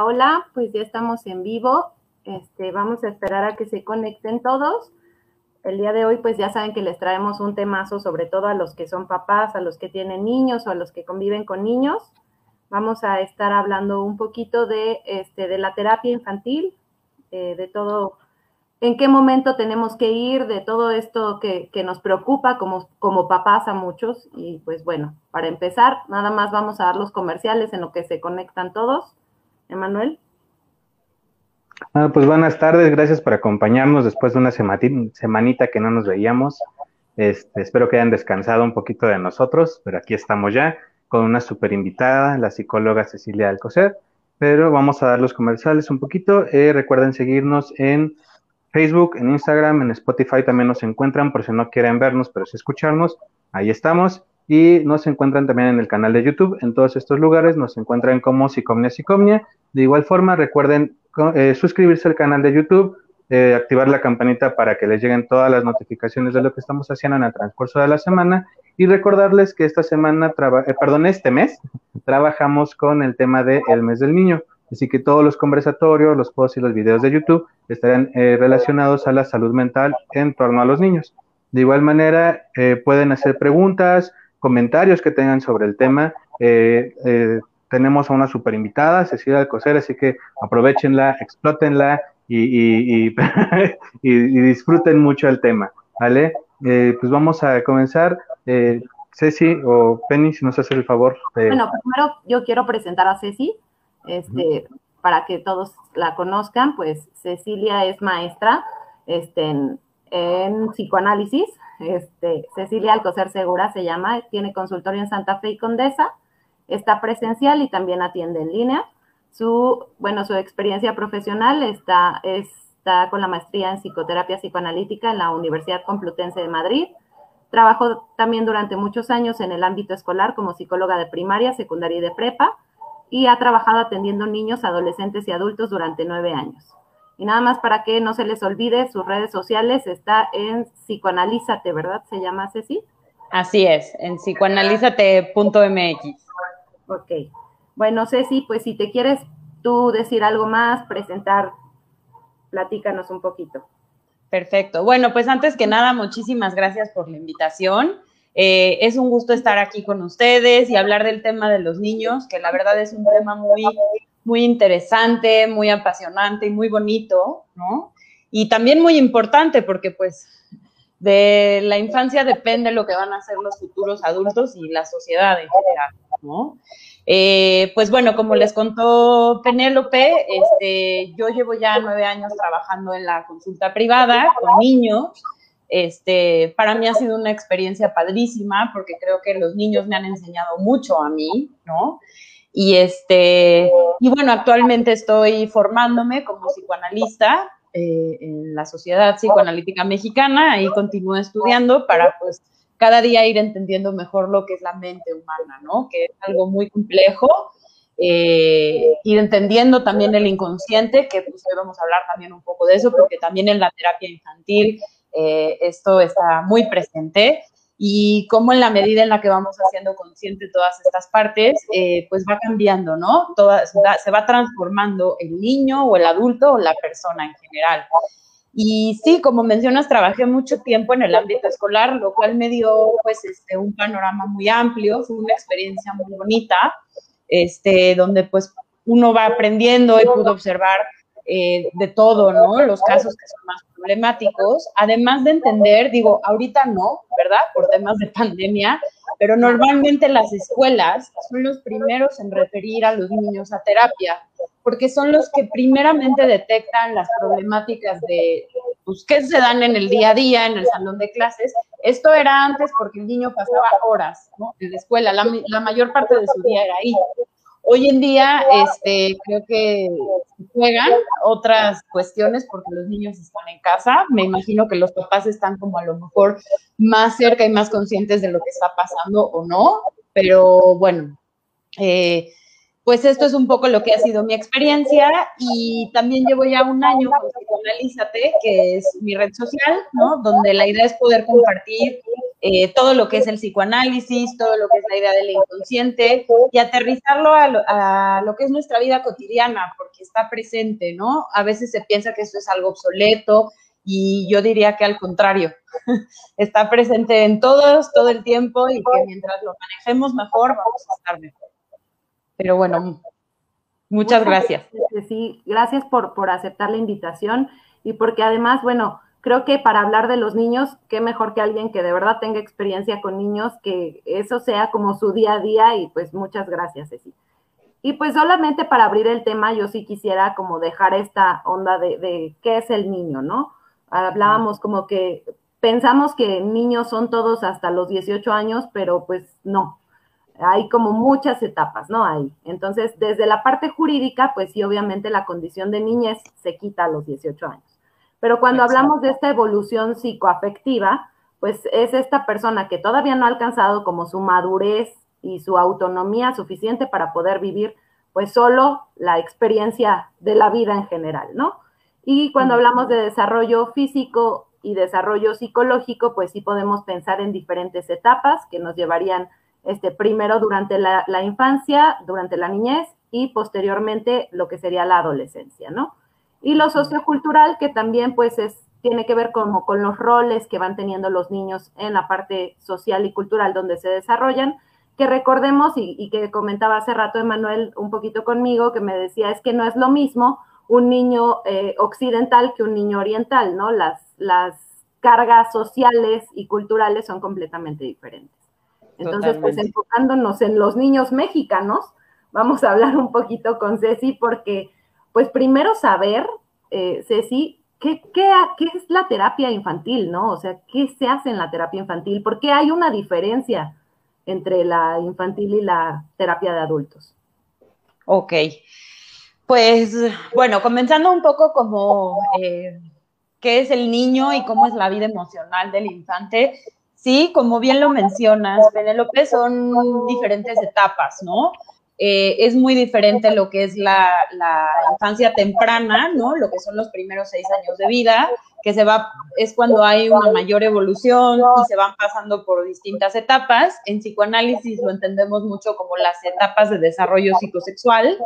Hola, pues ya estamos en vivo. Este, vamos a esperar a que se conecten todos. El día de hoy, pues ya saben que les traemos un temazo, sobre todo a los que son papás, a los que tienen niños o a los que conviven con niños. Vamos a estar hablando un poquito de, este, de la terapia infantil, eh, de todo en qué momento tenemos que ir de todo esto que, nos preocupa como, como papás a muchos. Y pues bueno, para empezar, nada más vamos a dar los comerciales en lo que se conectan todos. Emanuel. Ah, pues buenas tardes, gracias por acompañarnos después de una semanita que no nos veíamos. Este, espero que hayan descansado un poquito de nosotros, pero aquí estamos ya con una super invitada, la psicóloga Cecilia Alcocer. Pero vamos a dar los comerciales un poquito. Eh, recuerden seguirnos en Facebook, en Instagram, en Spotify también nos encuentran, por si no quieren vernos, pero sí escucharnos, ahí estamos. Y nos encuentran también en el canal de YouTube, en todos estos lugares nos encuentran como Psicomnia Psicomnia. De igual forma, recuerden eh, suscribirse al canal de YouTube, eh, activar la campanita para que les lleguen todas las notificaciones de lo que estamos haciendo en el transcurso de la semana y recordarles que esta semana, eh, perdón, este mes, trabajamos con el tema del el mes del niño. Así que todos los conversatorios, los posts y los videos de YouTube estarán eh, relacionados a la salud mental en torno a los niños. De igual manera, pueden hacer preguntas, comentarios que tengan sobre el tema. Eh, tenemos a una super invitada, Cecilia Alcocer, así que aprovechenla, explótenla y, y, disfruten mucho el tema. ¿Vale? pues vamos a comenzar. Ceci o Penny, si nos hace el favor. Bueno, primero yo quiero presentar a Ceci. Este, para que todos la conozcan, pues Cecilia es maestra este, en, psicoanálisis. Este, Cecilia Alcocer Segura se llama, tiene consultorio en Santa Fe y Condesa, está presencial y también atiende en línea. Su, bueno, su experiencia profesional está, está con la maestría en psicoterapia psicoanalítica en la Universidad Complutense de Madrid. Trabajó también durante muchos años en el ámbito escolar como psicóloga de primaria, secundaria y de prepa y ha trabajado atendiendo niños, adolescentes y adultos durante nueve años. Y nada más para que no se les olvide, sus redes sociales está en psicoanalízate, ¿verdad? ¿Se llama Ceci? Así es, en psicoanalízate.mx. Ok. Bueno, Ceci, pues si te quieres tú decir algo más, presentar, platícanos un poquito. Perfecto. Bueno, pues antes que nada, muchísimas gracias por la invitación. Eh, es un gusto estar aquí con ustedes y hablar del tema de los niños, que la verdad es un tema muy, muy interesante, muy apasionante y muy bonito, ¿no? Y también muy importante porque pues de la infancia depende lo que van a ser los futuros adultos y la sociedad en general, ¿no? Eh, pues bueno, como les contó Penélope, este, yo llevo ya nueve años trabajando en la consulta privada con niños este, para mí ha sido una experiencia padrísima porque creo que los niños me han enseñado mucho a mí, ¿no? Y este, y bueno, actualmente estoy formándome como psicoanalista eh, en la Sociedad Psicoanalítica Mexicana y continúo estudiando para pues cada día ir entendiendo mejor lo que es la mente humana, ¿no? Que es algo muy complejo. Eh, ir entendiendo también el inconsciente, que pues hoy vamos a hablar también un poco de eso, porque también en la terapia infantil eh, esto está muy presente y cómo en la medida en la que vamos haciendo consciente todas estas partes, eh, pues va cambiando, ¿no? Toda, se va transformando el niño o el adulto o la persona en general. Y sí, como mencionas, trabajé mucho tiempo en el ámbito escolar, lo cual me dio pues este, un panorama muy amplio, fue una experiencia muy bonita, este, donde pues uno va aprendiendo y pudo observar eh, de todo, ¿no? Los casos que son más problemáticos, además de entender, digo, ahorita no, ¿verdad? Por temas de pandemia, pero normalmente las escuelas son los primeros en referir a los niños a terapia, porque son los que primeramente detectan las problemáticas de, pues, qué se dan en el día a día, en el salón de clases. Esto era antes porque el niño pasaba horas. En la escuela, la, la mayor parte de su día era ahí. Hoy en día, este, creo que juegan otras cuestiones porque los niños están en casa. Me imagino que los papás están como a lo mejor más cerca y más conscientes de lo que está pasando o no. Pero bueno, eh, pues esto es un poco lo que ha sido mi experiencia y también llevo ya un año con Psicoanalízate, que es mi red social, ¿no? Donde la idea es poder compartir eh, todo lo que es el psicoanálisis, todo lo que es la idea del inconsciente y aterrizarlo a lo, a lo, que es nuestra vida cotidiana, porque está presente, ¿no? A veces se piensa que eso es algo obsoleto y yo diría que al contrario, está presente en todos, todo el tiempo y que mientras lo manejemos mejor, vamos a estar mejor. Pero bueno, muchas gracias. Sí, gracias por, por aceptar la invitación y porque además, bueno, creo que para hablar de los niños, qué mejor que alguien que de verdad tenga experiencia con niños, que eso sea como su día a día y pues muchas gracias, Ceci. Y pues solamente para abrir el tema, yo sí quisiera como dejar esta onda de, qué es el niño, ¿no? Hablábamos como que pensamos que niños son todos hasta los 18 años, pero pues no. Hay como muchas etapas, ¿no? Hay. Entonces, desde la parte jurídica, pues sí, obviamente la condición de niñez se quita a los 18 años. Pero cuando hablamos de esta evolución psicoafectiva, pues es esta persona que todavía no ha alcanzado como su madurez y su autonomía suficiente para poder vivir pues solo la experiencia de la vida en general, ¿no? Y cuando hablamos de desarrollo físico y desarrollo psicológico, pues sí podemos pensar en diferentes etapas que nos llevarían este, primero durante la, la infancia, durante la niñez y posteriormente lo que sería la adolescencia, ¿no? Y lo sociocultural, que también pues es, tiene que ver como con los roles que van teniendo los niños en la parte social y cultural donde se desarrollan, que recordemos y, que comentaba hace rato Emanuel un poquito conmigo, que me decía, es que no es lo mismo un niño eh, occidental que un niño oriental, ¿no? Las, las cargas sociales y culturales son completamente diferentes. Entonces, pues enfocándonos en los niños mexicanos, vamos a hablar un poquito con Ceci porque pues primero saber, eh, Ceci, ¿qué, es la terapia infantil, no? O sea, ¿qué se hace en la terapia infantil? ¿Por qué hay una diferencia entre la infantil y la terapia de adultos? Ok. Pues bueno, comenzando un poco como eh, qué es el niño y cómo es la vida emocional del infante. Sí, como bien lo mencionas, Penélope, son diferentes etapas, ¿no? Eh, es muy diferente lo que es la, infancia temprana, ¿no? Lo que son los primeros seis años de vida, que se va, es cuando hay una mayor evolución y se van pasando por distintas etapas. En psicoanálisis lo entendemos mucho como las etapas de desarrollo psicosexual.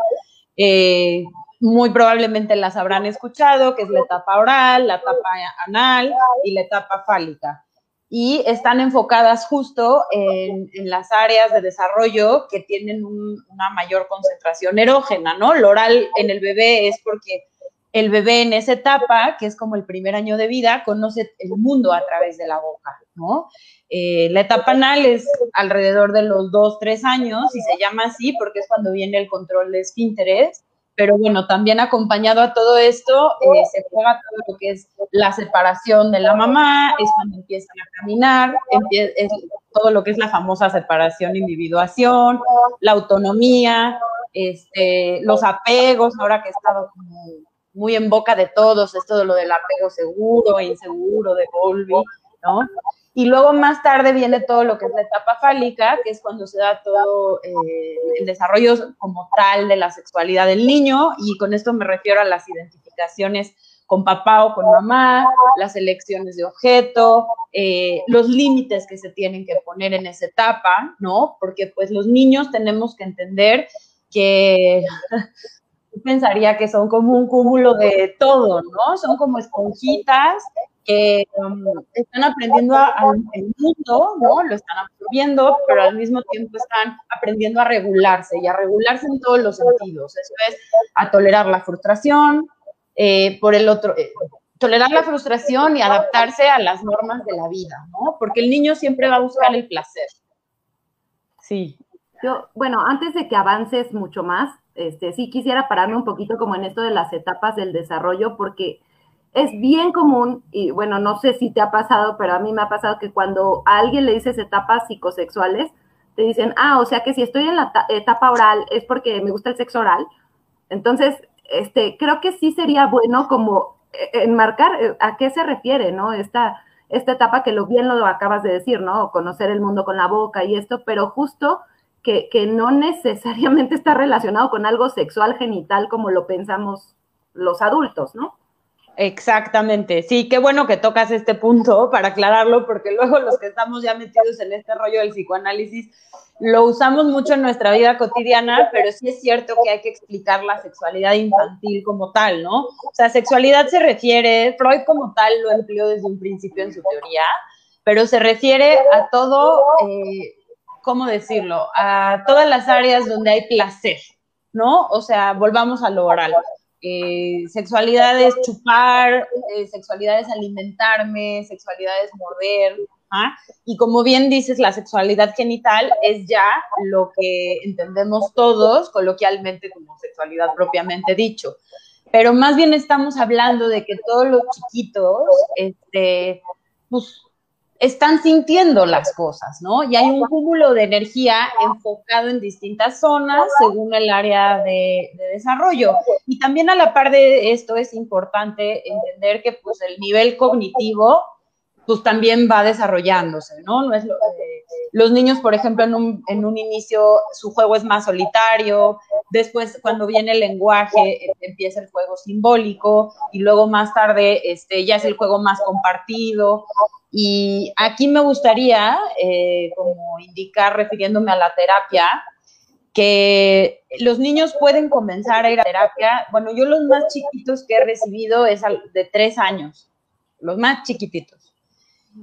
Eh, muy probablemente las habrán escuchado, que es la etapa oral, la etapa anal y la etapa fálica y están enfocadas justo en, las áreas de desarrollo que tienen una mayor concentración erógena, ¿no? Lo oral en el bebé es porque el bebé en esa etapa, que es como el primer año de vida, conoce el mundo a través de la boca, ¿no? Eh, la etapa anal es alrededor de los dos, tres años y se llama así porque es cuando viene el control de esfínteres pero bueno, también acompañado a todo esto eh, se juega todo lo que es la separación de la mamá, es cuando empiezan a caminar, es todo lo que es la famosa separación, individuación, la autonomía, este, los apegos, ahora que he estado muy en boca de todos, es todo lo del apego seguro e inseguro de Volvi, ¿no? Y luego más tarde viene todo lo que es la etapa fálica, que es cuando se da todo eh, el desarrollo como tal de la sexualidad del niño, y con esto me refiero a las identificaciones con papá o con mamá, las elecciones de objeto, eh, los límites que se tienen que poner en esa etapa, ¿no? Porque pues los niños tenemos que entender que pensaría que son como un cúmulo de todo, ¿no? Son como esponjitas que um, están aprendiendo al mundo, ¿no? Lo están absorbiendo, pero al mismo tiempo están aprendiendo a regularse y a regularse en todos los sentidos. Eso es a tolerar la frustración, eh, por el otro, eh, tolerar la frustración y adaptarse a las normas de la vida, ¿no? Porque el niño siempre va a buscar el placer. Sí. Yo, bueno, antes de que avances mucho más, este, sí quisiera pararme un poquito como en esto de las etapas del desarrollo, porque es bien común, y bueno, no sé si te ha pasado, pero a mí me ha pasado que cuando a alguien le dices etapas psicosexuales, te dicen, ah, o sea que si estoy en la etapa oral es porque me gusta el sexo oral. Entonces, este, creo que sí sería bueno como eh, enmarcar eh, a qué se refiere, ¿no? Esta, esta etapa que lo bien lo acabas de decir, ¿no? Conocer el mundo con la boca y esto, pero justo que, que no necesariamente está relacionado con algo sexual genital como lo pensamos los adultos, ¿no? Exactamente, sí, qué bueno que tocas este punto para aclararlo, porque luego los que estamos ya metidos en este rollo del psicoanálisis lo usamos mucho en nuestra vida cotidiana, pero sí es cierto que hay que explicar la sexualidad infantil como tal, ¿no? O sea, sexualidad se refiere, Freud como tal lo empleó desde un principio en su teoría, pero se refiere a todo, eh, ¿cómo decirlo? A todas las áreas donde hay placer, ¿no? O sea, volvamos a lo oral. Eh, sexualidad es chupar, eh, sexualidad es alimentarme, sexualidad es morder, ¿ah? y como bien dices, la sexualidad genital es ya lo que entendemos todos coloquialmente como sexualidad propiamente dicho. Pero más bien estamos hablando de que todos los chiquitos, este, pues, están sintiendo las cosas, ¿no? Y hay un cúmulo de energía enfocado en distintas zonas según el área de, desarrollo. Y también a la par de esto es importante entender que pues el nivel cognitivo pues también va desarrollándose, ¿no? eh, los niños, por ejemplo, en un, inicio su juego es más solitario, después cuando viene el lenguaje empieza el juego simbólico y luego más tarde este, ya es el juego más compartido y aquí me gustaría, eh, como indicar, refiriéndome a la terapia, que los niños pueden comenzar a ir a terapia. Bueno, yo los más chiquitos que he recibido es de tres años, los más chiquititos.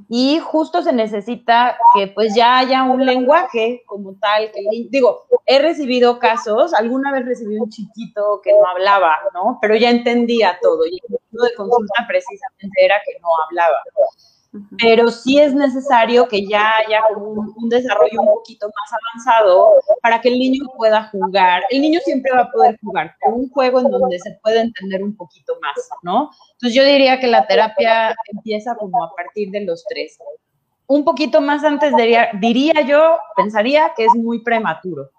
Y justo se necesita que pues ya haya un lenguaje como tal. Que, digo, he recibido casos, alguna vez recibí un chiquito que no hablaba, ¿no? Pero ya entendía todo. Y el de consulta precisamente era que no hablaba pero sí es necesario que ya haya un, desarrollo un poquito más avanzado para que el niño pueda jugar. El niño siempre va a poder jugar con un juego en donde se puede entender un poquito más, ¿no? Entonces yo diría que la terapia empieza como a partir de los tres. Un poquito más antes diría, diría yo, pensaría que es muy prematuro.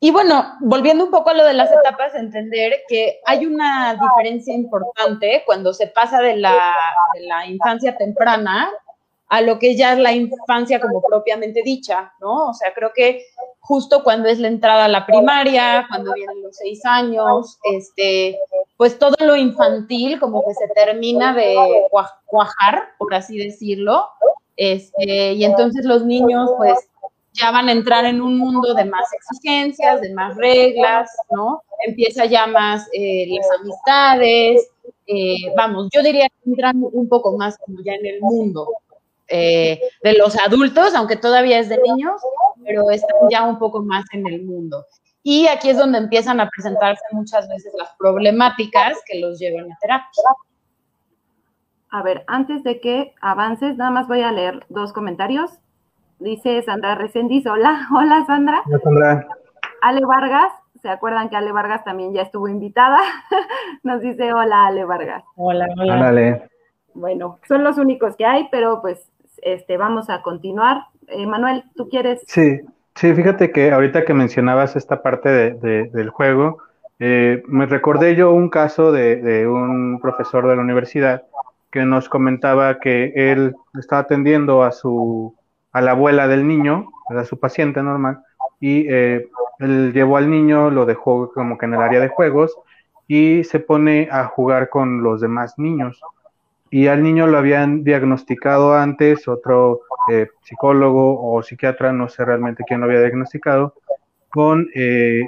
Y bueno, volviendo un poco a lo de las etapas, entender que hay una diferencia importante cuando se pasa de la, infancia temprana a lo que ya es la infancia como propiamente dicha, ¿no? O sea, creo que justo cuando es la entrada a la primaria, cuando vienen los seis años, este, pues todo lo infantil como que se termina de cuajar, por así decirlo, este, y entonces los niños pues ya van a entrar en un mundo de más exigencias, de más reglas, ¿no? Empieza ya más eh, las amistades, eh, vamos, yo diría que entran un poco más como ya en el mundo eh, de los adultos, aunque todavía es de niños, pero están ya un poco más en el mundo. Y aquí es donde empiezan a presentarse muchas veces las problemáticas que los llevan a terapia. A ver, antes de que avances, nada más voy a leer dos comentarios dice Sandra Resendiz, hola, hola Sandra. Hola Sandra. Ale Vargas, ¿se acuerdan que Ale Vargas también ya estuvo invitada? Nos dice hola Ale Vargas. Hola, hola. Hola Ale. Bueno, son los únicos que hay, pero pues este, vamos a continuar. Eh, Manuel, ¿tú quieres? Sí, sí, fíjate que ahorita que mencionabas esta parte del juego, eh, me recordé yo un caso de, de, un profesor de la universidad que nos comentaba que él estaba atendiendo a su a la abuela del niño, a su paciente normal, y eh, él llevó al niño, lo dejó como que en el área de juegos y se pone a jugar con los demás niños. Y al niño lo habían diagnosticado antes, otro eh, psicólogo o psiquiatra, no sé realmente quién lo había diagnosticado, con eh,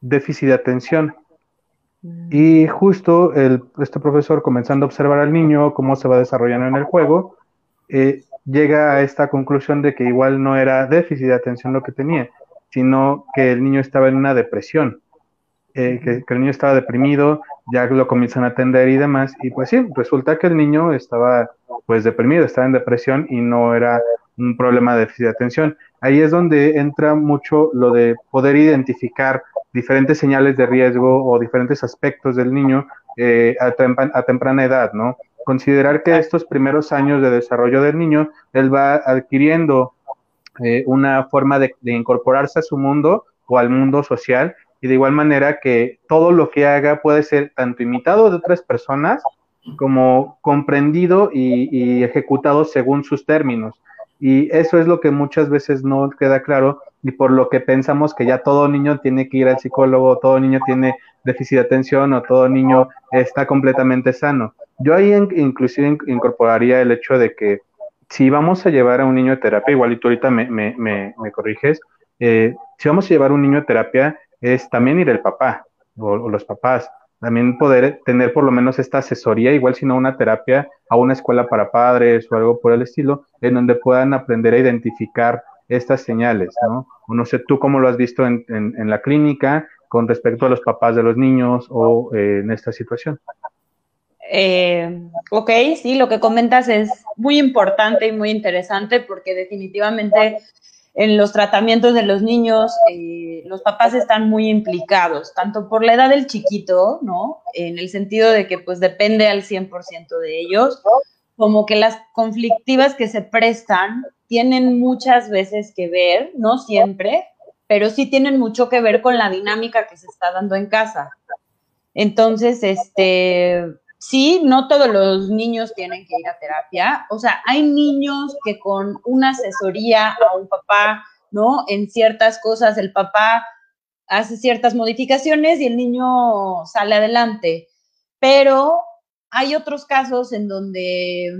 déficit de atención. Mm. Y justo el, este profesor, comenzando a observar al niño, cómo se va desarrollando en el juego, eh, llega a esta conclusión de que igual no era déficit de atención lo que tenía, sino que el niño estaba en una depresión, eh, que, el niño estaba deprimido, ya lo comienzan a atender y demás, y pues sí, resulta que el niño estaba pues deprimido, estaba en depresión y no era un problema de déficit de atención. Ahí es donde entra mucho lo de poder identificar diferentes señales de riesgo o diferentes aspectos del niño eh, a, a temprana edad, ¿no? Considerar que estos primeros años de desarrollo del niño, él va adquiriendo eh, una forma de, incorporarse a su mundo o al mundo social y de igual manera que todo lo que haga puede ser tanto imitado de otras personas como comprendido y, ejecutado según sus términos. Y eso es lo que muchas veces no queda claro y por lo que pensamos que ya todo niño tiene que ir al psicólogo, todo niño tiene déficit de atención o todo niño está completamente sano. Yo ahí inclusive incorporaría el hecho de que si vamos a llevar a un niño a terapia, igual y tú ahorita me, me, me, corriges, eh, si vamos a llevar a un niño a terapia, es también ir el papá o, los papás. También poder tener por lo menos esta asesoría, igual si no una terapia, a una escuela para padres o algo por el estilo, en donde puedan aprender a identificar estas señales, ¿no? O no sé tú cómo lo has visto en, en, la clínica con respecto a los papás de los niños o eh, en esta situación. Eh, ok, sí, lo que comentas es muy importante y muy interesante porque definitivamente en los tratamientos de los niños eh, los papás están muy implicados, tanto por la edad del chiquito, ¿no? En el sentido de que pues depende al 100% de ellos, como que las conflictivas que se prestan tienen muchas veces que ver, no siempre, pero sí tienen mucho que ver con la dinámica que se está dando en casa. Entonces, este, sí, no todos los niños tienen que ir a terapia. O sea, hay niños que con una asesoría a un papá, ¿no? En ciertas cosas, el papá hace ciertas modificaciones y el niño sale adelante. Pero hay otros casos en donde,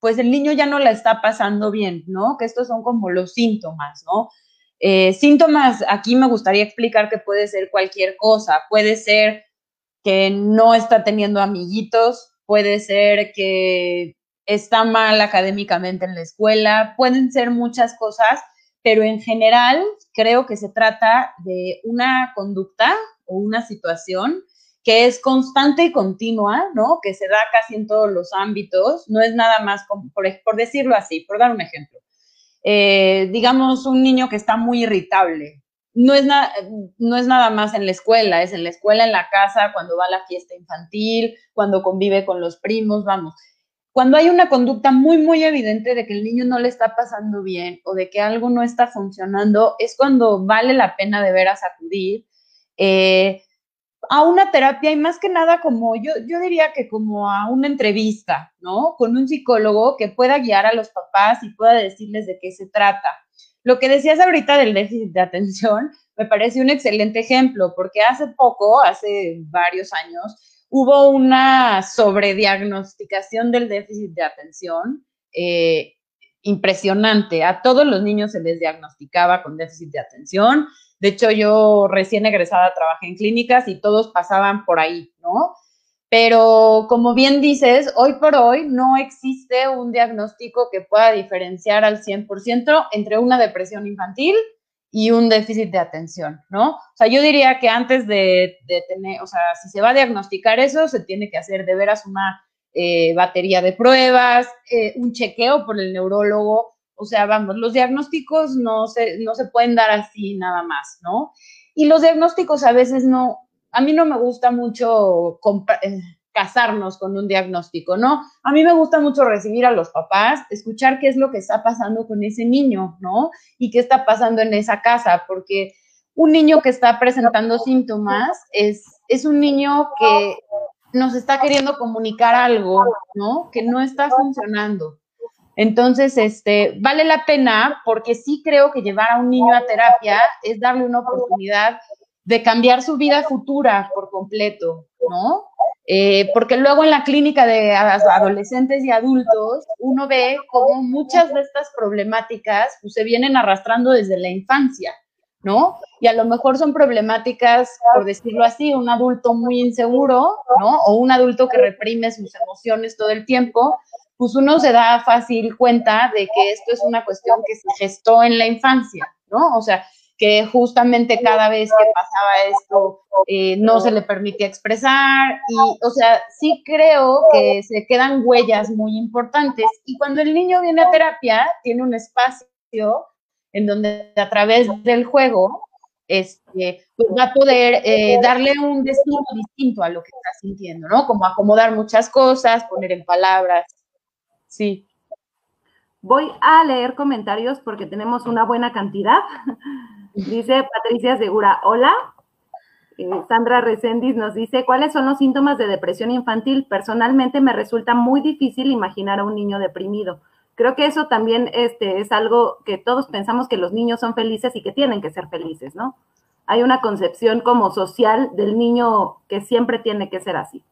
pues, el niño ya no la está pasando bien, ¿no? Que estos son como los síntomas, ¿no? Eh, síntomas, aquí me gustaría explicar que puede ser cualquier cosa. Puede ser que no está teniendo amiguitos, puede ser que está mal académicamente en la escuela, pueden ser muchas cosas, pero en general creo que se trata de una conducta o una situación que es constante y continua, ¿no? Que se da casi en todos los ámbitos, no es nada más, por, decirlo así, por dar un ejemplo. Eh, digamos, un niño que está muy irritable, no es, no es nada más en la escuela, es en la escuela, en la casa, cuando va a la fiesta infantil, cuando convive con los primos, vamos. Cuando hay una conducta muy, muy evidente de que el niño no le está pasando bien o de que algo no está funcionando, es cuando vale la pena de veras acudir eh, a una terapia y más que nada como yo, yo diría que como a una entrevista, ¿no? Con un psicólogo que pueda guiar a los papás y pueda decirles de qué se trata. Lo que decías ahorita del déficit de atención me parece un excelente ejemplo, porque hace poco, hace varios años, hubo una sobrediagnosticación del déficit de atención eh, impresionante. A todos los niños se les diagnosticaba con déficit de atención. De hecho, yo recién egresada trabajé en clínicas y todos pasaban por ahí, ¿no? Pero como bien dices, hoy por hoy no existe un diagnóstico que pueda diferenciar al 100% entre una depresión infantil y un déficit de atención, ¿no? O sea, yo diría que antes de, tener, o sea, si se va a diagnosticar eso, se tiene que hacer de veras una eh, batería de pruebas, eh, un chequeo por el neurólogo, o sea, vamos, los diagnósticos no se, no se pueden dar así nada más, ¿no? Y los diagnósticos a veces no, a mí no me gusta mucho eh, casarnos con un diagnóstico, ¿no? A mí me gusta mucho recibir a los papás, escuchar qué es lo que está pasando con ese niño, ¿no? Y qué está pasando en esa casa, porque un niño que está presentando síntomas es, es un niño que nos está queriendo comunicar algo, ¿no? Que no está funcionando. Entonces, este, vale la pena porque sí creo que llevar a un niño a terapia es darle una oportunidad de cambiar su vida futura por completo, ¿no? Eh, porque luego en la clínica de adolescentes y adultos uno ve cómo muchas de estas problemáticas pues, se vienen arrastrando desde la infancia, ¿no? Y a lo mejor son problemáticas, por decirlo así, un adulto muy inseguro, ¿no? O un adulto que reprime sus emociones todo el tiempo, pues uno se da fácil cuenta de que esto es una cuestión que se gestó en la infancia, ¿no? O sea, que justamente cada vez que pasaba esto eh, no se le permitía expresar y, o sea, sí creo que se quedan huellas muy importantes y cuando el niño viene a terapia tiene un espacio en donde a través del juego este, pues va a poder eh, darle un destino distinto a lo que está sintiendo, ¿no? Como acomodar muchas cosas, poner en palabras. Sí. Voy a leer comentarios porque tenemos una buena cantidad. Dice Patricia Segura, hola. Eh, Sandra Reséndiz nos dice, ¿cuáles son los síntomas de depresión infantil? Personalmente me resulta muy difícil imaginar a un niño deprimido. creo que eso también este, es algo que todos pensamos que los niños son felices y que tienen que ser felices, ¿no? Hay una concepción como social del niño que siempre tiene que ser así.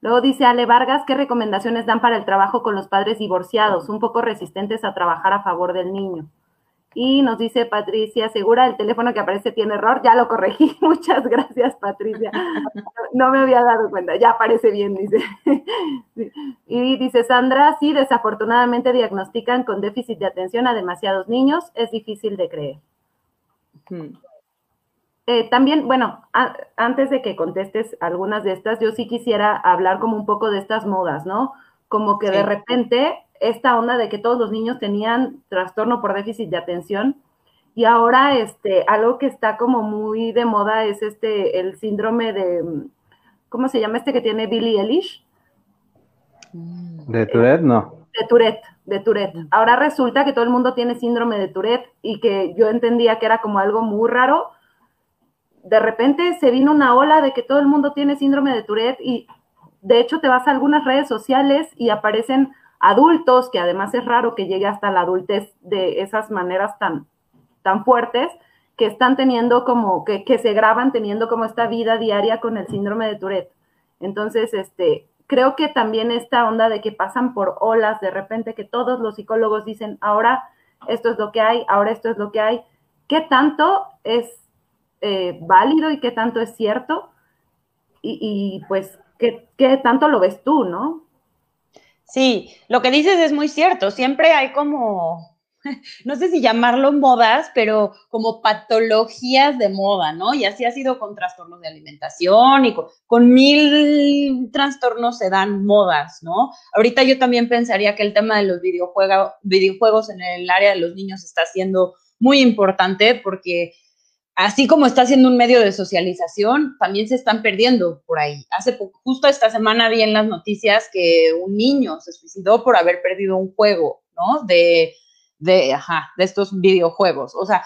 Luego dice Ale Vargas, ¿qué recomendaciones dan para el trabajo con los padres divorciados, un poco resistentes a trabajar a favor del niño? Y nos dice Patricia, segura el teléfono que aparece tiene error, ya lo corregí. Muchas gracias, Patricia. No me había dado cuenta, ya aparece bien, dice. Y dice Sandra, sí, desafortunadamente diagnostican con déficit de atención a demasiados niños, es difícil de creer. Hmm. Eh, también, bueno, antes de que contestes algunas de estas, yo sí quisiera hablar como un poco de estas modas, ¿no? Como que de repente esta onda de que todos los niños tenían trastorno por déficit de atención y ahora este algo que está como muy de moda es este el síndrome de ¿cómo se llama este que tiene Billy Eilish? De Tourette, no. De Tourette, de Tourette. Ahora resulta que todo el mundo tiene síndrome de Tourette y que yo entendía que era como algo muy raro de repente se vino una ola de que todo el mundo tiene síndrome de Tourette y de hecho te vas a algunas redes sociales y aparecen adultos, que además es raro que llegue hasta la adultez de esas maneras tan, tan fuertes, que están teniendo como, que, que se graban teniendo como esta vida diaria con el síndrome de Tourette. Entonces, este, creo que también esta onda de que pasan por olas, de repente que todos los psicólogos dicen, ahora esto es lo que hay, ahora esto es lo que hay, ¿qué tanto es eh, válido y qué tanto es cierto y, pues ¿qué, qué tanto lo ves tú, ¿no? Sí, lo que dices es muy cierto. Siempre hay como, no sé si llamarlo modas, pero como patologías de moda, ¿no? Y así ha sido con trastornos de alimentación y con, mil trastornos se dan modas, ¿no? Ahorita yo también pensaría que el tema de los videojuegos, videojuegos en el área de los niños está siendo muy importante porque así como está siendo un medio de socialización, también se están perdiendo por ahí. Hace justo esta semana vi en las noticias que un niño se suicidó por haber perdido un juego, ¿no? De, de, ajá, de estos videojuegos. O sea,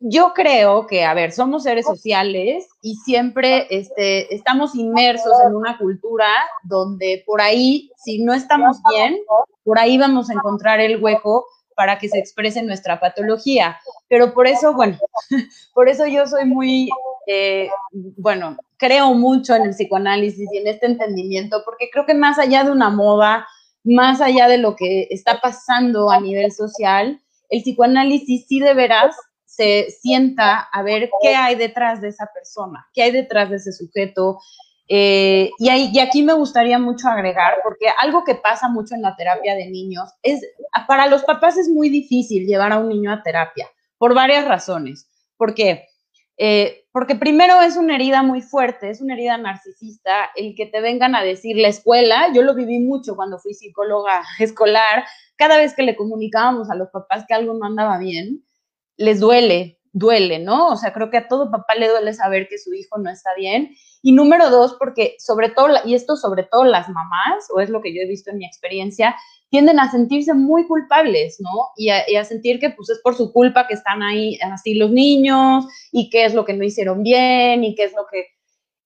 yo creo que, a ver, somos seres sociales y siempre este, estamos inmersos en una cultura donde por ahí, si no estamos bien, por ahí vamos a encontrar el hueco para que se exprese nuestra patología. Pero por eso, bueno, por eso yo soy muy, eh, bueno, creo mucho en el psicoanálisis y en este entendimiento, porque creo que más allá de una moda, más allá de lo que está pasando a nivel social, el psicoanálisis sí de veras se sienta a ver qué hay detrás de esa persona, qué hay detrás de ese sujeto, eh, y, aquí me gustaría mucho agregar, porque algo que pasa mucho en la terapia de niños es, para los papás es muy difícil llevar a un niño a terapia, por varias razones. ¿Por qué? Eh, porque primero es una herida muy fuerte, es una herida narcisista, el que te vengan a decir la escuela, yo lo viví mucho cuando fui psicóloga escolar, cada vez que le comunicábamos a los papás que algo no andaba bien, les duele, duele, ¿no? O sea, creo que a todo papá le duele saber que su hijo no está bien y número dos, porque sobre todo, y esto sobre todo las mamás, o es lo que yo he visto en mi experiencia, tienden a sentirse muy culpables, ¿no? Y a, sentir que pues es por su culpa que están ahí así los niños y qué es lo que no hicieron bien y qué es lo que...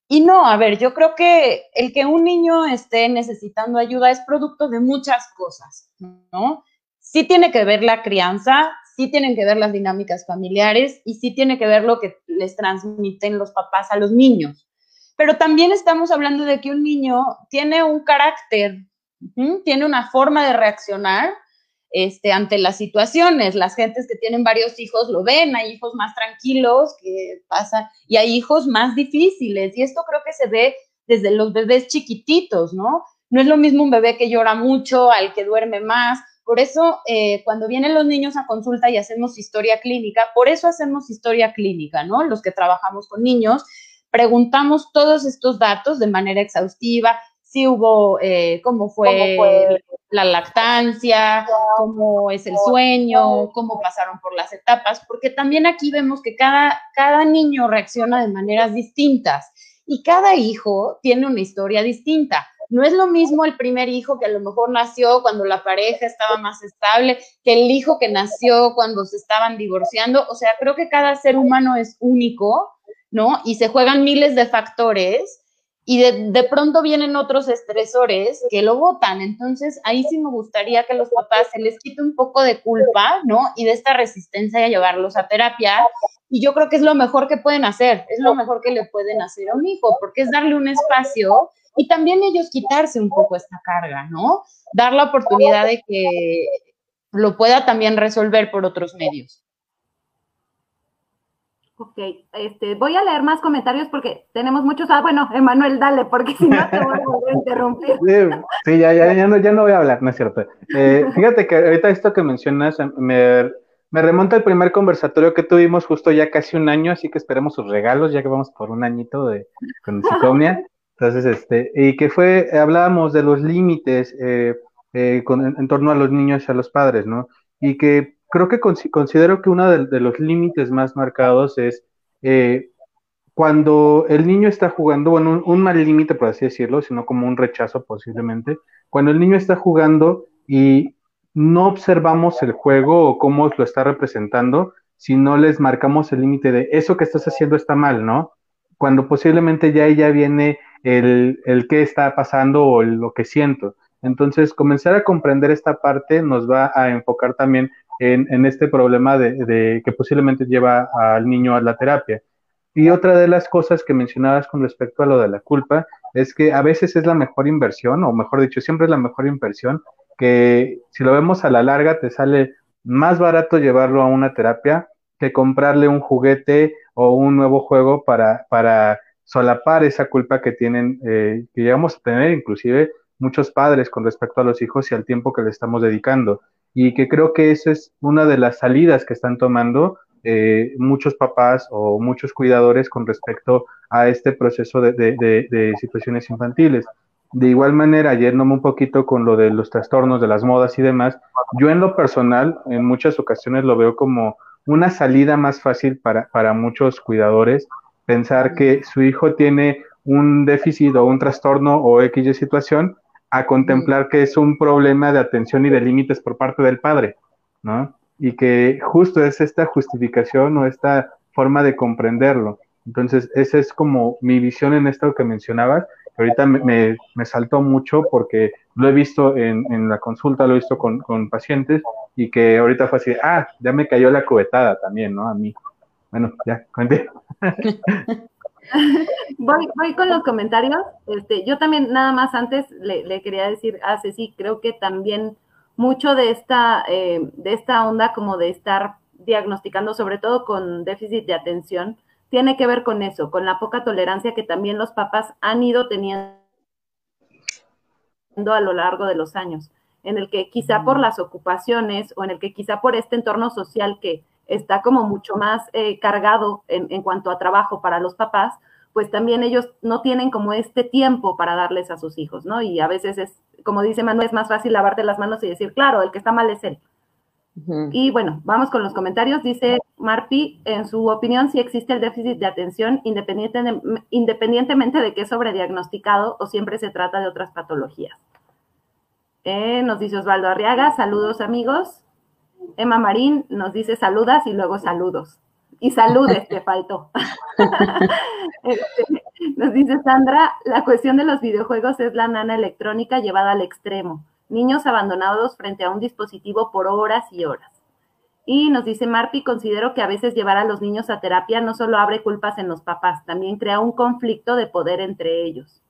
Y no, a ver, yo creo que el que un niño esté necesitando ayuda es producto de muchas cosas, ¿no? Sí tiene que ver la crianza, sí tienen que ver las dinámicas familiares y sí tiene que ver lo que les transmiten los papás a los niños pero también estamos hablando de que un niño tiene un carácter, tiene una forma de reaccionar este, ante las situaciones. Las gentes que tienen varios hijos lo ven, hay hijos más tranquilos que pasa y hay hijos más difíciles. Y esto creo que se ve desde los bebés chiquititos, ¿no? No es lo mismo un bebé que llora mucho al que duerme más. Por eso, eh, cuando vienen los niños a consulta y hacemos historia clínica, por eso hacemos historia clínica, ¿no? Los que trabajamos con niños, preguntamos todos estos datos de manera exhaustiva, si hubo, eh, cómo, fue la lactancia, cómo es el sueño, cómo pasaron por las etapas, porque también aquí vemos que cada, cada niño reacciona de maneras distintas y cada hijo tiene una historia distinta. No es lo mismo el primer hijo que a lo mejor nació cuando la pareja estaba más estable que el hijo que nació cuando se estaban divorciando. O sea, creo que cada ser humano es único ¿no? Y se juegan miles de factores y de, pronto vienen otros estresores que lo botan. Entonces, ahí sí me gustaría que los papás se les quite un poco de culpa, ¿no? Y de esta resistencia a llevarlos a terapia. Y yo creo que es lo mejor que pueden hacer, es lo mejor que le pueden hacer a un hijo, porque es darle un espacio y también ellos quitarse un poco esta carga, ¿no? Dar la oportunidad de que lo pueda también resolver por otros medios. Ok, este, voy a leer más comentarios porque tenemos muchos. Ah, bueno, Emanuel, dale, porque si no te voy a interrumpir. Sí, ya, ya, ya, no, ya no voy a hablar, no es cierto. Eh, fíjate que ahorita esto que mencionas me, me, remonta al primer conversatorio que tuvimos justo ya casi un año, así que esperemos sus regalos, ya que vamos por un añito de, con Psicomnia. Entonces, este, y que fue, hablábamos de los límites eh, eh, con, en, torno a los niños y a los padres, ¿no? Y que creo que considero que uno de, los límites más marcados es eh, cuando el niño está jugando, bueno, un, mal límite, por así decirlo, sino como un rechazo posiblemente, cuando el niño está jugando y no observamos el juego o cómo lo está representando, si no les marcamos el límite de eso que estás haciendo está mal, ¿no? Cuando posiblemente ya ya viene el qué está pasando o lo que siento. Entonces, comenzar a comprender esta parte nos va a enfocar también en, este problema de, que posiblemente lleva al niño a la terapia. Y otra de las cosas que mencionabas con respecto a lo de la culpa es que a veces es la mejor inversión, o mejor dicho, siempre es la mejor inversión, que si lo vemos a la larga te sale más barato llevarlo a una terapia que comprarle un juguete o un nuevo juego para, para solapar esa culpa que tienen, eh, que llegamos a tener inclusive muchos padres con respecto a los hijos y al tiempo que le estamos dedicando y que creo que esa es una de las salidas que están tomando eh, muchos papás o muchos cuidadores con respecto a este proceso de, situaciones infantiles. De igual manera, yéndome un poquito con lo de los trastornos de las modas y demás, yo en lo personal en muchas ocasiones lo veo como una salida más fácil para, para muchos cuidadores, pensar que su hijo tiene un déficit o un trastorno o X situación a contemplar que es un problema de atención y de límites por parte del padre, ¿no? Y que justo es esta justificación o esta forma de comprenderlo. Entonces, esa es como mi visión en esto que mencionabas, que ahorita me, me, saltó mucho porque lo he visto en, en la consulta, lo he visto con, con, pacientes y que ahorita fue así, ah, ya me cayó la cubetada también, ¿no? A mí. Bueno, ya, cuente. voy, voy con los comentarios. Este, yo también, nada más antes, le, quería decir a Ceci, creo que también mucho de esta, eh, de esta onda como de estar diagnosticando, sobre todo con déficit de atención, tiene que ver con eso, con la poca tolerancia que también los papás han ido teniendo a lo largo de los años, en el que quizá por las ocupaciones o en el que quizá por este entorno social que está como mucho más eh, cargado en, cuanto a trabajo para los papás, pues también ellos no tienen como este tiempo para darles a sus hijos, ¿no? Y a veces es, como dice Manuel, es más fácil lavarte las manos y decir, claro, el que está mal es él. Y bueno, vamos con los comentarios. Dice Marpi, en su opinión, si existe el déficit de atención independientemente de que es sobrediagnosticado o siempre se trata de otras patologías. Eh, nos dice Osvaldo Arriaga, saludos amigos. Emma Marín nos dice saludas y luego saludos. Y saludes, te faltó. Este, nos dice Sandra, la cuestión de los videojuegos es la nana electrónica llevada al extremo. Niños abandonados frente a un dispositivo por horas y horas. Y nos dice Marpi, considero que a veces llevar a los niños a terapia no solo abre culpas en los papás, también crea un conflicto de poder entre ellos.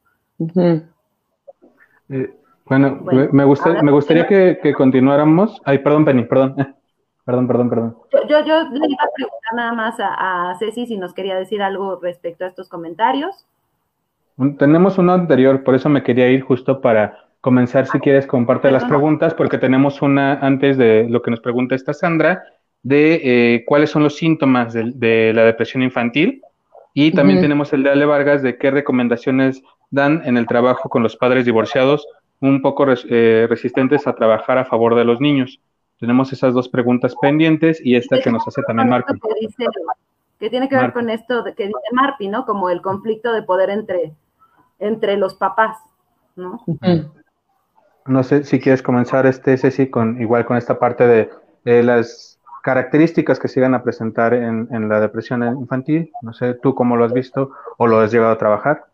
Bueno, me, gusta, me gustaría que, continuáramos. Ay, perdón, Penny, perdón. Perdón, perdón, perdón. Yo, yo, le iba a preguntar nada más a, Ceci si nos quería decir algo respecto a estos comentarios. Tenemos uno anterior, por eso me quería ir justo para comenzar, si quieres, con parte de las preguntas, porque tenemos una antes de lo que nos pregunta esta Sandra, de eh, cuáles son los síntomas de, la depresión infantil. Y también tenemos el de Ale Vargas de qué recomendaciones dan en el trabajo con los padres divorciados un poco eh, resistentes a trabajar a favor de los niños. Tenemos esas dos preguntas pendientes y esta que nos hace también Marpi. Que, tiene que ver con esto que dice Marpi, ¿no? Como el conflicto de poder entre, entre los papás, ¿no? No sé si quieres comenzar, este, Ceci, con, igual con esta parte de las características que se iban a presentar en, en la depresión infantil. No sé, tú cómo lo has visto o lo has llegado a trabajar.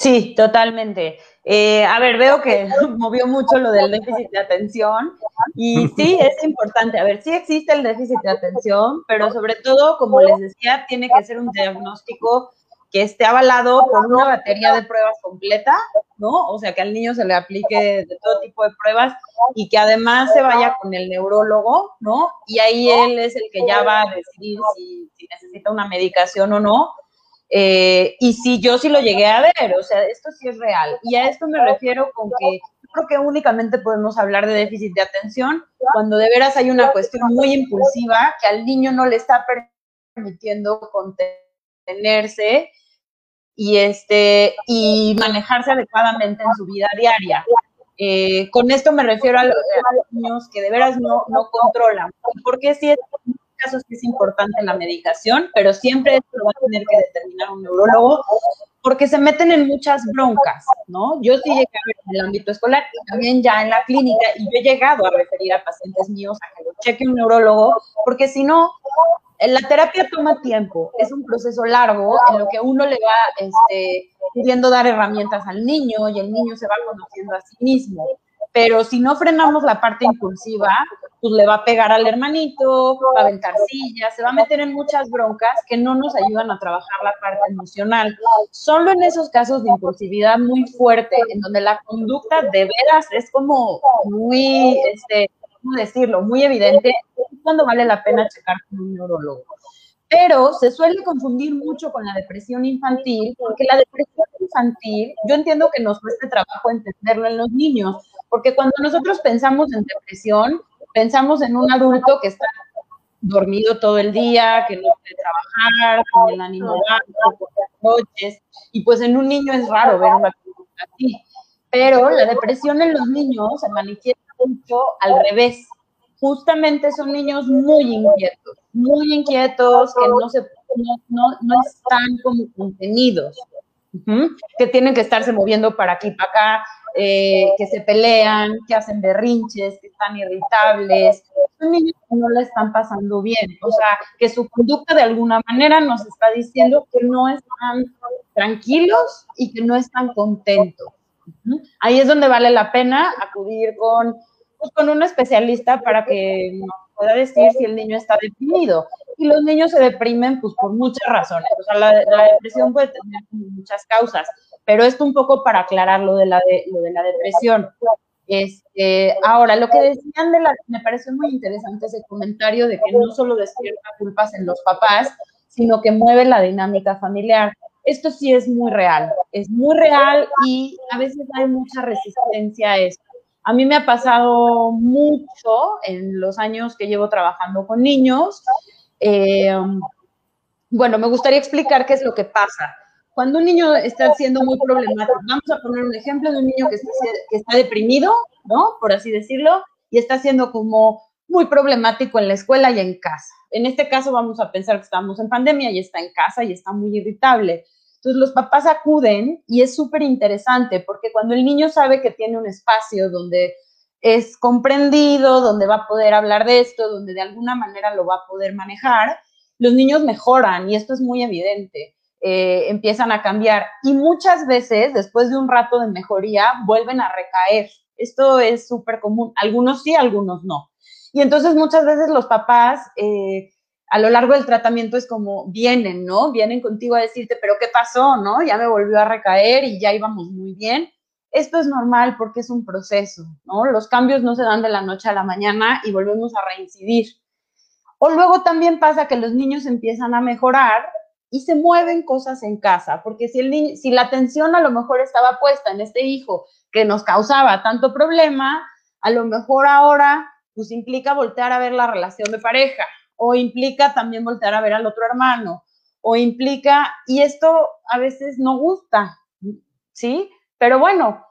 Sí, totalmente. Eh, a ver, veo que movió mucho lo del déficit de atención y sí, es importante. A ver, sí existe el déficit de atención, pero sobre todo, como les decía, tiene que ser un diagnóstico que esté avalado por una batería de pruebas completa, ¿no? O sea, que al niño se le aplique de todo tipo de pruebas y que además se vaya con el neurólogo, ¿no? Y ahí él es el que ya va a decidir si, necesita una medicación o no. Eh, y si yo sí lo llegué a ver, o sea, esto sí es real. Y a esto me refiero con que creo que únicamente podemos hablar de déficit de atención cuando de veras hay una cuestión muy impulsiva que al niño no le está permitiendo contenerse y, este, y manejarse adecuadamente en su vida diaria. Eh, con esto me refiero a los, niños que de veras no, no controlan. Porque sí, en muchos casos es importante la medicación, pero siempre esto lo va a tener que determinar un neurólogo porque se meten en muchas broncas, ¿no? Yo sí llegué a ver en el ámbito escolar y también ya en la clínica y yo he llegado a referir a pacientes míos a que lo cheque un neurólogo, porque si no, la terapia toma tiempo, es un proceso largo en lo que uno le va este, dar herramientas al niño y el niño se va conociendo a sí mismo. Pero si no frenamos la parte impulsiva, pues le va a pegar al hermanito, va a aventar sillas, se va a meter en muchas broncas que no nos ayudan a trabajar la parte emocional. Solo en esos casos de impulsividad muy fuerte, en donde la conducta de veras es como muy, este, ¿cómo decirlo? Muy evidente, cuando vale la pena checar con un neurólogo. Pero se suele confundir mucho con la depresión infantil, porque la depresión infantil, yo entiendo que nos cueste trabajo entenderlo en los niños, porque cuando nosotros pensamos en depresión, pensamos en un adulto que está dormido todo el día, que no puede trabajar, con el ánimo bajo, por las noches, y pues en un niño es raro ver una conducta así. Pero la depresión en los niños se manifiesta mucho al revés. Justamente son niños muy inquietos, muy inquietos, que no, se, no, no, están como contenidos, que tienen que estarse moviendo para aquí, para acá, eh, que se pelean, que hacen berrinches, que están irritables. Son niños que no la están pasando bien, o sea, que su conducta de alguna manera nos está diciendo que no están tranquilos y que no están contentos. Ahí es donde vale la pena acudir con pues, con un especialista para que nos pueda decir si el niño está deprimido. Y los niños se deprimen pues por muchas razones. O sea, la, depresión puede tener muchas causas, pero esto un poco para aclarar lo de la, de, lo de la depresión. Este, ahora, lo que decían de la, me pareció muy interesante ese comentario de que no solo despierta culpas en los papás, sino que mueve la dinámica familiar. Esto sí es muy real, es muy real y a veces hay mucha resistencia a esto. A mí me ha pasado mucho en los años que llevo trabajando con niños. Eh, bueno, me gustaría explicar qué es lo que pasa. Cuando un niño está siendo muy problemático, vamos a poner un ejemplo de un niño que está, que está deprimido, ¿no? Por así decirlo, y está siendo como muy problemático en la escuela y en casa. En este caso vamos a pensar que estamos en pandemia y está en casa y está muy irritable. Entonces los papás acuden y es súper interesante porque cuando el niño sabe que tiene un espacio donde es comprendido, donde va a poder hablar de esto, donde de alguna manera lo va a poder manejar, los niños mejoran y esto es muy evidente. Eh, empiezan a cambiar y muchas veces después de un rato de mejoría vuelven a recaer. Esto es súper común. Algunos sí, algunos no. Y entonces muchas veces los papás eh, a lo largo del tratamiento es como vienen, ¿no? Vienen contigo a decirte, pero ¿qué pasó, no? Ya me volvió a recaer y ya íbamos muy bien. Esto es normal porque es un proceso, ¿no? Los cambios no se dan de la noche a la mañana y volvemos a reincidir. O luego también pasa que los niños empiezan a mejorar y se mueven cosas en casa, porque si, el si la atención a lo mejor estaba puesta en este hijo que nos causaba tanto problema, a lo mejor ahora pues implica voltear a ver la relación de pareja, o implica también voltear a ver al otro hermano, o implica, y esto a veces no gusta, ¿sí? Pero bueno,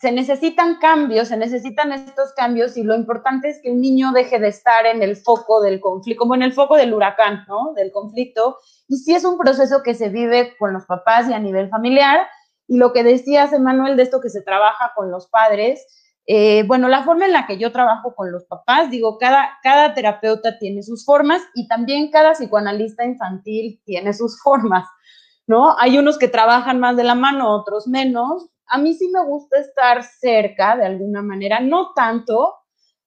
se necesitan cambios, se necesitan estos cambios y lo importante es que el niño deje de estar en el foco del conflicto, como en el foco del huracán, ¿no? Del conflicto. Y sí es un proceso que se vive con los papás y a nivel familiar. Y lo que decías, Emanuel, de esto que se trabaja con los padres, eh, bueno, la forma en la que yo trabajo con los papás, digo, cada, cada terapeuta tiene sus formas y también cada psicoanalista infantil tiene sus formas. ¿no? Hay unos que trabajan más de la mano, otros menos. A mí sí me gusta estar cerca de alguna manera, no tanto,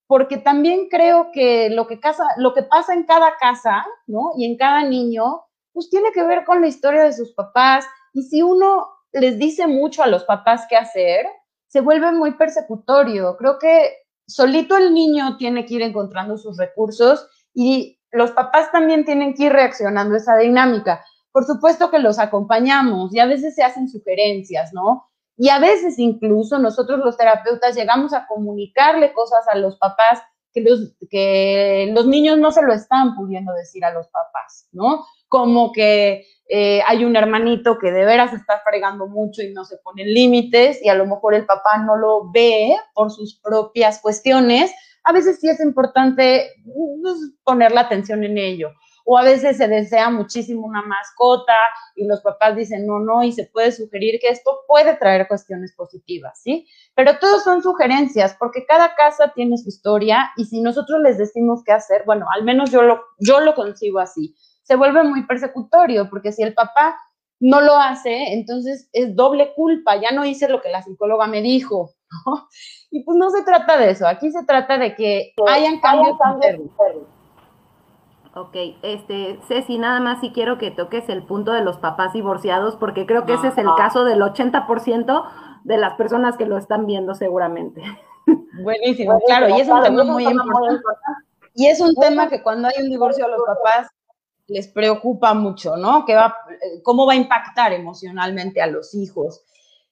porque también creo que lo que, pasa en cada casa, ¿no? Y en cada niño, pues tiene que ver con la historia de sus papás. Y si uno les dice mucho a los papás qué hacer, se vuelve muy persecutorio. Creo que solito el niño tiene que ir encontrando sus recursos y los papás también tienen que ir reaccionando a esa dinámica. Por supuesto que los acompañamos y a veces se hacen sugerencias, ¿no? Y a veces incluso nosotros los terapeutas llegamos a comunicarle cosas a los papás que los, que los niños no se lo están pudiendo decir a los papás, ¿no? Como que eh, hay un hermanito que de veras está fregando mucho y no se ponen límites y a lo mejor el papá no lo ve por sus propias cuestiones. A veces sí es importante pues, poner la atención en ello o a veces se desea muchísimo una mascota y los papás dicen no, no, y se puede sugerir que esto puede traer cuestiones positivas, ¿sí? Pero todos son sugerencias porque cada casa tiene su historia y si nosotros les decimos qué hacer, bueno, al menos yo lo, yo lo consigo así, se vuelve muy persecutorio porque si el papá no lo hace, entonces es doble culpa, ya no hice lo que la psicóloga me dijo, ¿no? Y pues no se trata de eso, aquí se trata de que hayan cambios internos. Ok, este, Ceci, nada más si quiero que toques el punto de los papás divorciados, porque creo que ese es el caso del 80% de las personas que lo están viendo seguramente. Buenísimo, claro, y es un tema muy importante. Y es un tema que cuando hay un divorcio a los papás les preocupa mucho, ¿no? Que va, ¿Cómo va a impactar emocionalmente a los hijos?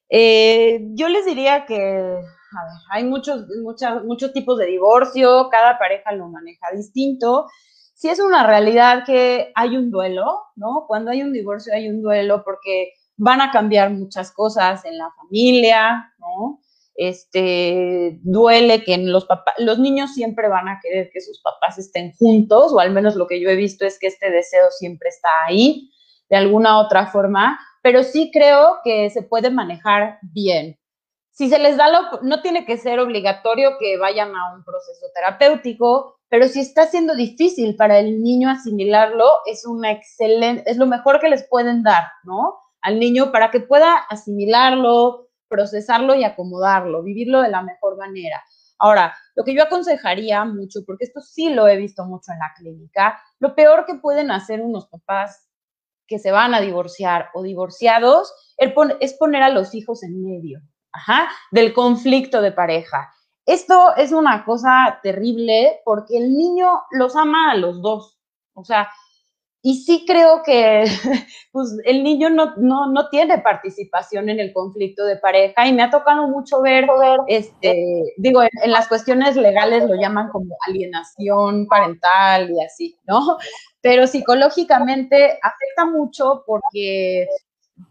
Eh, yo les diría que, a ver, hay muchos, muchos, muchos tipos de divorcio, cada pareja lo maneja distinto sí es una realidad que hay un duelo, ¿no? Cuando hay un divorcio hay un duelo porque van a cambiar muchas cosas en la familia, ¿no? Este, duele que los papás, los niños siempre van a querer que sus papás estén juntos, o al menos lo que yo he visto es que este deseo siempre está ahí, de alguna otra forma, pero sí creo que se puede manejar bien. Si se les da no tiene que ser obligatorio que vayan a un proceso terapéutico, pero si está siendo difícil para el niño asimilarlo, es una excelente, es lo mejor que les pueden dar, ¿no? Al niño para que pueda asimilarlo, procesarlo y acomodarlo, vivirlo de la mejor manera. Ahora, lo que yo aconsejaría mucho, porque esto sí lo he visto mucho en la clínica, lo peor que pueden hacer unos papás que se van a divorciar o divorciados es poner a los hijos en medio ajá, del conflicto de pareja. Esto es una cosa terrible porque el niño los ama a los dos. O sea, y sí creo que pues, el niño no, no, tiene participación en el conflicto de pareja y me ha tocado mucho ver, este, digo, en, las cuestiones legales lo llaman como alienación parental y así, ¿no? Pero psicológicamente afecta mucho porque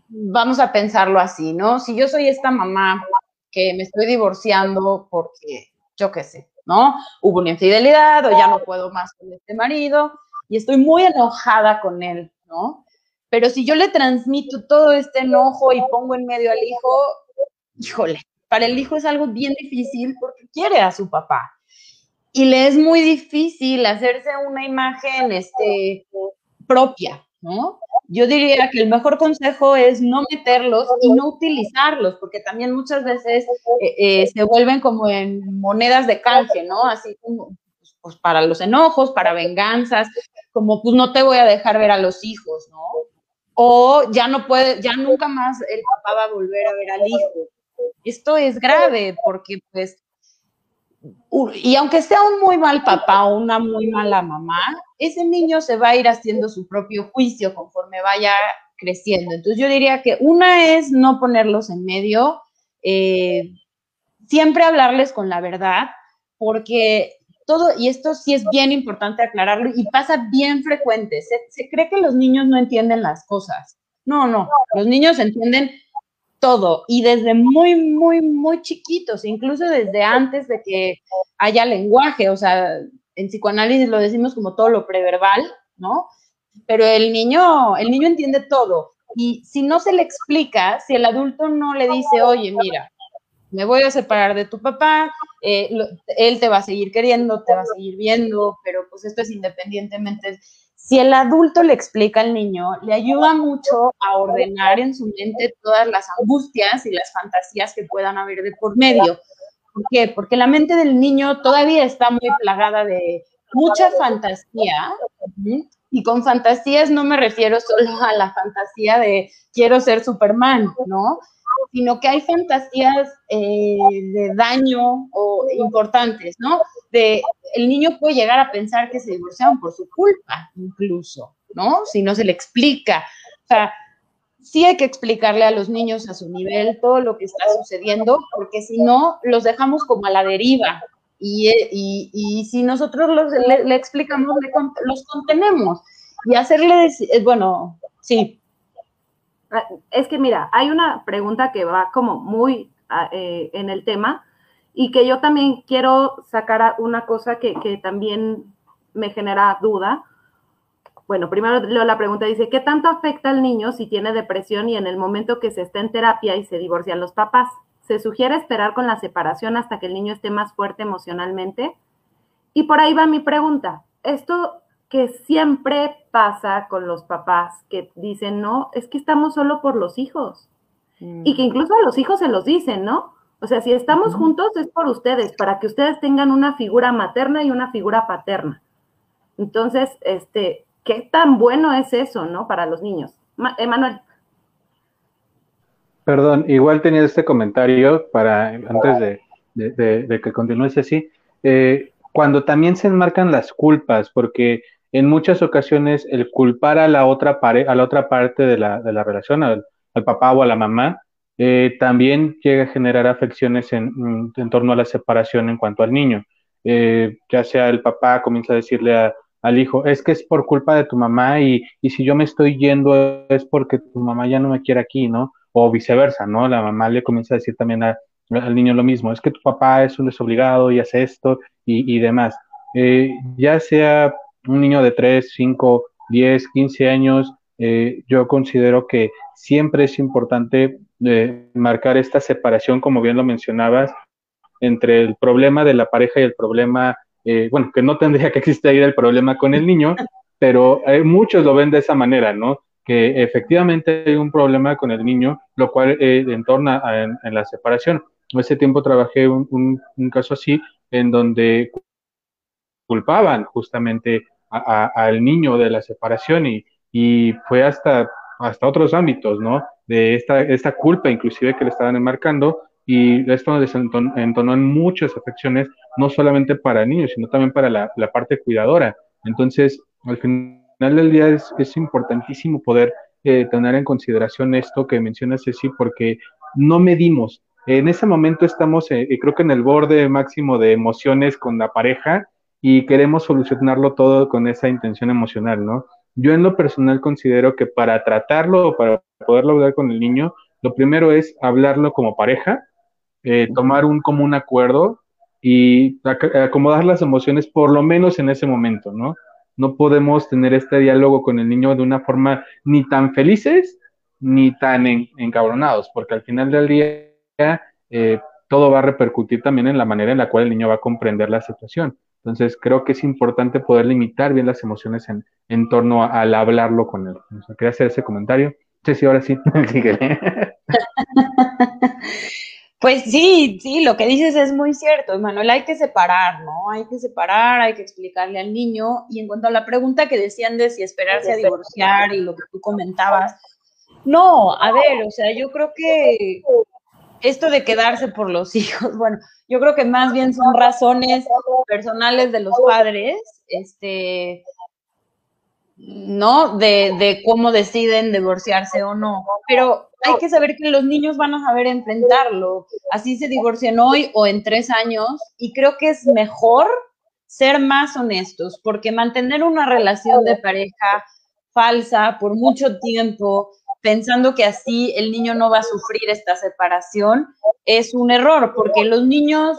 vamos a pensarlo así, ¿no? Si yo soy esta mamá que me estoy divorciando porque, yo qué sé, ¿no? Hubo una infidelidad o ya no puedo más con este marido y estoy muy enojada con él, ¿no? Pero si yo le transmito todo este enojo y pongo en medio al hijo, híjole, para el hijo es algo bien difícil porque quiere a su papá. Y le es muy difícil hacerse una imagen este, propia, ¿no? yo diría que el mejor consejo es no meterlos y no utilizarlos, porque también muchas veces eh, eh, se vuelven como en monedas de canje, ¿no? Así como pues, para los enojos, para venganzas, como pues no te voy a dejar ver a los hijos, ¿no? O ya no puede, ya nunca más el papá va a volver a ver al hijo. Esto es grave porque pues y aunque sea un muy mal papá o una muy mala mamá, ese niño se va a ir haciendo su propio juicio conforme vaya creciendo. Entonces yo diría que una es no ponerlos en medio, eh, siempre hablarles con la verdad, porque todo, y esto sí es bien importante aclararlo y pasa bien frecuente, se, se cree que los niños no entienden las cosas. No, no, los niños entienden todo y desde muy, muy, muy chiquitos, incluso desde antes de que haya lenguaje, o sea, en psicoanálisis lo decimos como todo lo preverbal, ¿no? Pero el niño, el niño entiende todo y si no se le explica, si el adulto no le dice, oye, mira, me voy a separar de tu papá, eh, él te va a seguir queriendo, te va a seguir viendo, pero pues esto es independientemente si el adulto le explica al niño, le ayuda mucho a ordenar en su mente todas las angustias y las fantasías que puedan haber de por medio. ¿Por qué? Porque la mente del niño todavía está muy plagada de mucha fantasía. Y con fantasías no me refiero solo a la fantasía de quiero ser Superman, ¿no? Sino que hay fantasías eh, de daño o importantes, ¿no? De el niño puede llegar a pensar que se divorciaron por su culpa, incluso, ¿no? Si no se le explica. O sea, sí hay que explicarle a los niños a su nivel todo lo que está sucediendo, porque si no, los dejamos como a la deriva. Y, y, si nosotros los, le, explicamos, los contenemos. Y hacerle, eh, bueno, sí. Ah, es que mira, hay una pregunta que va como muy ah, eh, en el tema, y que yo también quiero sacar una cosa que, también me genera duda. Bueno, primero leo la pregunta, dice, ¿qué tanto afecta al niño si tiene depresión y en el momento que se está en terapia y se divorcian los papás? ¿Se sugiere esperar con la separación hasta que el niño esté más fuerte emocionalmente? Y por ahí va mi pregunta. Esto que siempre pasa con los papás que dicen, no, es que estamos solo por los hijos. Y que mm. incluso a los hijos se los dicen, ¿no? O sea, si estamos juntos es por ustedes, para que ustedes tengan una figura materna y una figura paterna. Entonces, este, ¿qué tan bueno es eso, no? Para los niños. Emanuel. Perdón, igual tenía este comentario para, antes de, que continúes así. Eh, cuando también se enmarcan las culpas, porque en muchas ocasiones el culpar a la otra, a la otra parte de la, relación, al, papá o a la mamá, eh, también llega a generar afecciones en, en, torno a la separación en cuanto al niño. Eh, ya sea el papá comienza a decirle al hijo, es que es por culpa de tu mamá y, y, si yo me estoy yendo es porque tu mamá ya no me quiere aquí, ¿no? O viceversa, ¿no? La mamá le comienza a decir también al niño lo mismo, es que tu papá es un desobligado y hace esto y, y demás. Eh, ya sea un niño de 3, 5, 10, 15 años, yo considero que siempre es importante de marcar esta separación, como bien lo mencionabas, entre el problema de la pareja y el problema, eh, bueno, que no tendría que existir el problema con el niño, pero muchos lo ven de esa manera, ¿no? Que efectivamente hay un problema con el niño, lo cual eh, entorna en, la separación. Hace tiempo trabajé un, caso así, en donde culpaban justamente al niño de la separación y, y fue hasta, hasta otros ámbitos, ¿no? de esta, esta culpa inclusive que le estaban enmarcando y esto desentonó en muchas afecciones, no solamente para niños, sino también para la, parte cuidadora. Entonces, al final del día es, importantísimo poder eh, tener en consideración esto que menciona Ceci, porque no medimos. En ese momento estamos, eh, creo que en el borde máximo de emociones con la pareja y queremos solucionarlo todo con esa intención emocional, ¿no? Yo en lo personal considero que para tratarlo o para poderlo hablar con el niño, lo primero es hablarlo como pareja, eh, tomar un común acuerdo y acomodar las emociones por lo menos en ese momento, ¿no? No podemos tener este diálogo con el niño de una forma ni tan felices ni tan encabronados, porque al final del día eh, todo va a repercutir también en la manera en la cual el niño va a comprender la situación. Entonces, creo que es importante poder limitar bien las emociones en, en torno al hablarlo con él. quería hacer ese comentario. Sí, sí, ahora sí. pues sí, sí, lo que dices es muy cierto, Manuel. Hay que separar, ¿no? Hay que separar, hay que explicarle al niño. Y en cuanto a la pregunta que decían de si esperarse a divorciar y lo que tú comentabas, no, a ver, o sea, yo creo que esto de quedarse por los hijos, bueno, yo creo que más bien son razones personales de los padres, este, ¿no? De, de, cómo deciden divorciarse o no. Pero hay que saber que los niños van a saber enfrentarlo. Así se divorcian hoy o en tres años. Y creo que es mejor ser más honestos, porque mantener una relación de pareja falsa por mucho tiempo, pensando que así el niño no va a sufrir esta separación, es un error, porque los niños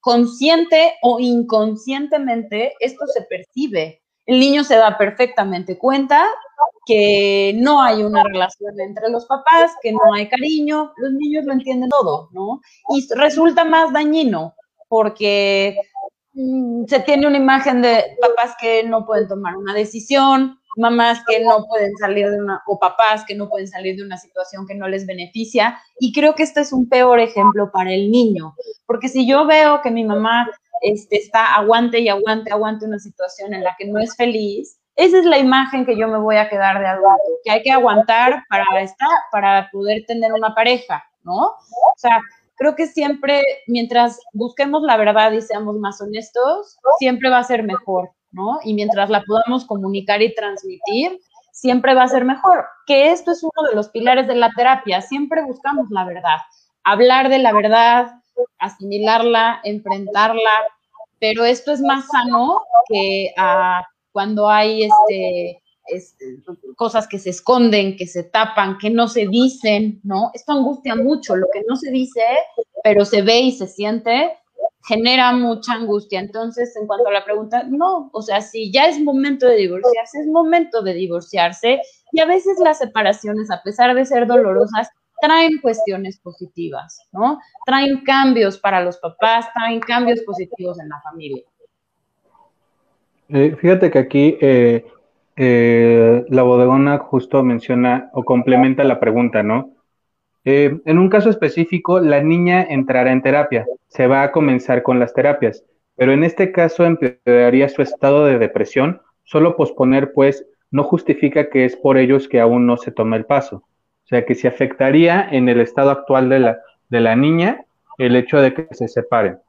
consciente o inconscientemente esto se percibe. El niño se da perfectamente cuenta que no hay una relación entre los papás, que no hay cariño, los niños lo entienden todo, ¿no? Y resulta más dañino porque mm, se tiene una imagen de papás que no pueden tomar una decisión, mamás que no pueden salir de una, o papás que no pueden salir de una situación que no les beneficia. Y creo que este es un peor ejemplo para el niño, porque si yo veo que mi mamá este, está aguante y aguante, aguante una situación en la que no es feliz, esa es la imagen que yo me voy a quedar de adulto, que hay que aguantar para estar, para poder tener una pareja, ¿no? O sea, creo que siempre, mientras busquemos la verdad y seamos más honestos, siempre va a ser mejor, ¿no? Y mientras la podamos comunicar y transmitir, siempre va a ser mejor. Que esto es uno de los pilares de la terapia, siempre buscamos la verdad, hablar de la verdad, asimilarla, enfrentarla, pero esto es más sano que a cuando hay este, cosas que se esconden, que se tapan, que no se dicen, ¿no? Esto angustia mucho, lo que no se dice, pero se ve y se siente, genera mucha angustia. Entonces, en cuanto a la pregunta, no, o sea, si ya es momento de divorciarse, es momento de divorciarse y a veces las separaciones, a pesar de ser dolorosas, traen cuestiones positivas, ¿no? Traen cambios para los papás, traen cambios positivos en la familia. Eh, fíjate que aquí eh, eh, la bodegona justo menciona o complementa la pregunta, ¿no? en un caso específico, la niña entrará en terapia, se va a comenzar con las terapias, pero en este caso empeoraría su estado de depresión, solo posponer pues no justifica que es por ellos que aún no se toma el paso. O sea que se afectaría en el estado actual de la, de la niña el hecho de que se separen.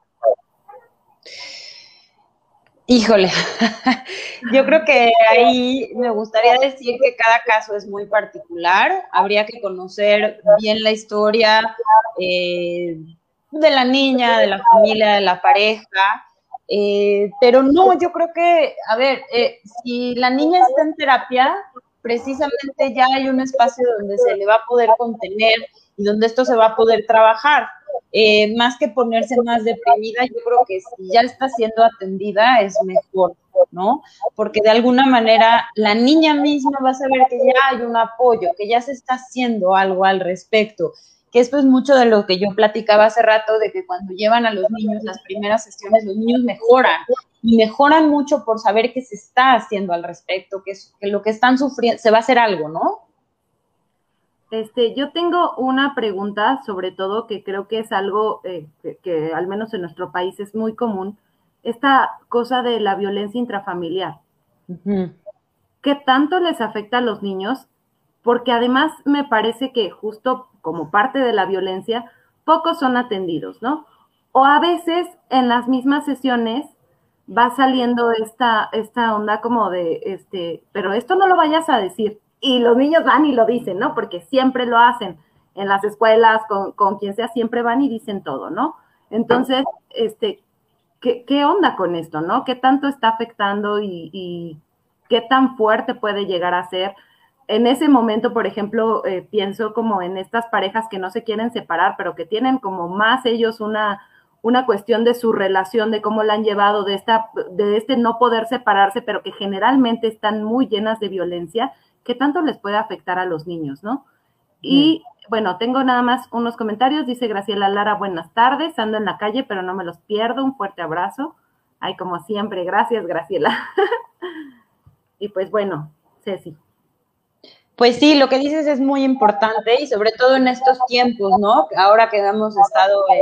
Híjole, yo creo que ahí me gustaría decir que cada caso es muy particular. Habría que conocer bien la historia eh, de la niña, de la familia, de la pareja. Eh, pero no, yo creo que, a ver, eh, si la niña está en terapia, precisamente ya hay un espacio donde se le va a poder contener y donde esto se va a poder trabajar. Eh, más que ponerse más deprimida, yo creo que si ya está siendo atendida es mejor, ¿no? Porque de alguna manera la niña misma va a saber que ya hay un apoyo, que ya se está haciendo algo al respecto. Que esto es mucho de lo que yo platicaba hace rato, de que cuando llevan a los niños las primeras sesiones, los niños mejoran y mejoran mucho por saber que se está haciendo al respecto, que, que lo que están sufriendo, se va a hacer algo, ¿no? Este, yo tengo una pregunta, sobre todo, que creo que es algo eh, que, al menos en nuestro país es muy común, esta cosa de la violencia intrafamiliar. ¿Qué tanto les afecta a los niños? Porque además me parece que justo como parte de la violencia, pocos son atendidos, ¿no? O a veces en las mismas sesiones va saliendo esta, esta onda como de, este, pero esto no lo vayas a decir, y los niños van y lo dicen, ¿no? Porque siempre lo hacen en las escuelas, con, quien sea, siempre van y dicen todo, ¿no? Entonces, este, ¿qué, qué onda con esto, no? ¿Qué tanto está afectando y, qué tan fuerte puede llegar a ser? En ese momento, por ejemplo, eh, pienso como en estas parejas que no se quieren separar, pero que tienen como más ellos una, una cuestión de su relación, de cómo la han llevado, de, esta, de este no poder separarse, pero que generalmente están muy llenas de violencia qué tanto les puede afectar a los niños, ¿no? Y bueno, tengo nada más unos comentarios. Dice Graciela Lara, buenas tardes, ando en la calle, pero no me los pierdo. Un fuerte abrazo. Ay, como siempre, gracias, Graciela. y pues bueno, Ceci. Pues sí, lo que dices es muy importante y sobre todo en estos tiempos, ¿no? Ahora que hemos estado eh,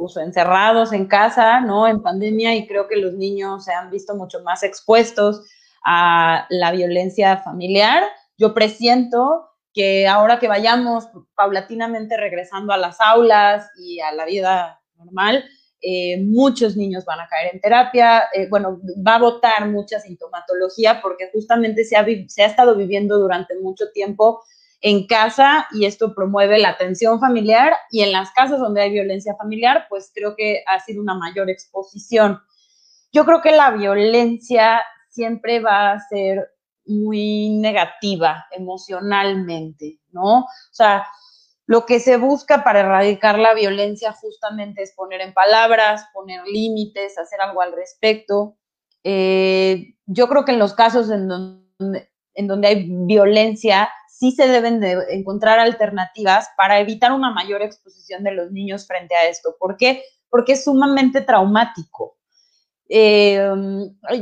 pues, encerrados en casa, ¿no? En pandemia y creo que los niños se han visto mucho más expuestos a la violencia familiar. Yo presiento que ahora que vayamos paulatinamente regresando a las aulas y a la vida normal, eh, muchos niños van a caer en terapia, eh, bueno, va a votar mucha sintomatología porque justamente se ha, se ha estado viviendo durante mucho tiempo en casa y esto promueve la atención familiar y en las casas donde hay violencia familiar, pues creo que ha sido una mayor exposición. Yo creo que la violencia siempre va a ser muy negativa emocionalmente, ¿no? O sea, lo que se busca para erradicar la violencia justamente es poner en palabras, poner límites, hacer algo al respecto. Eh, yo creo que en los casos en donde, en donde hay violencia, sí se deben de encontrar alternativas para evitar una mayor exposición de los niños frente a esto. ¿Por qué? Porque es sumamente traumático. Eh,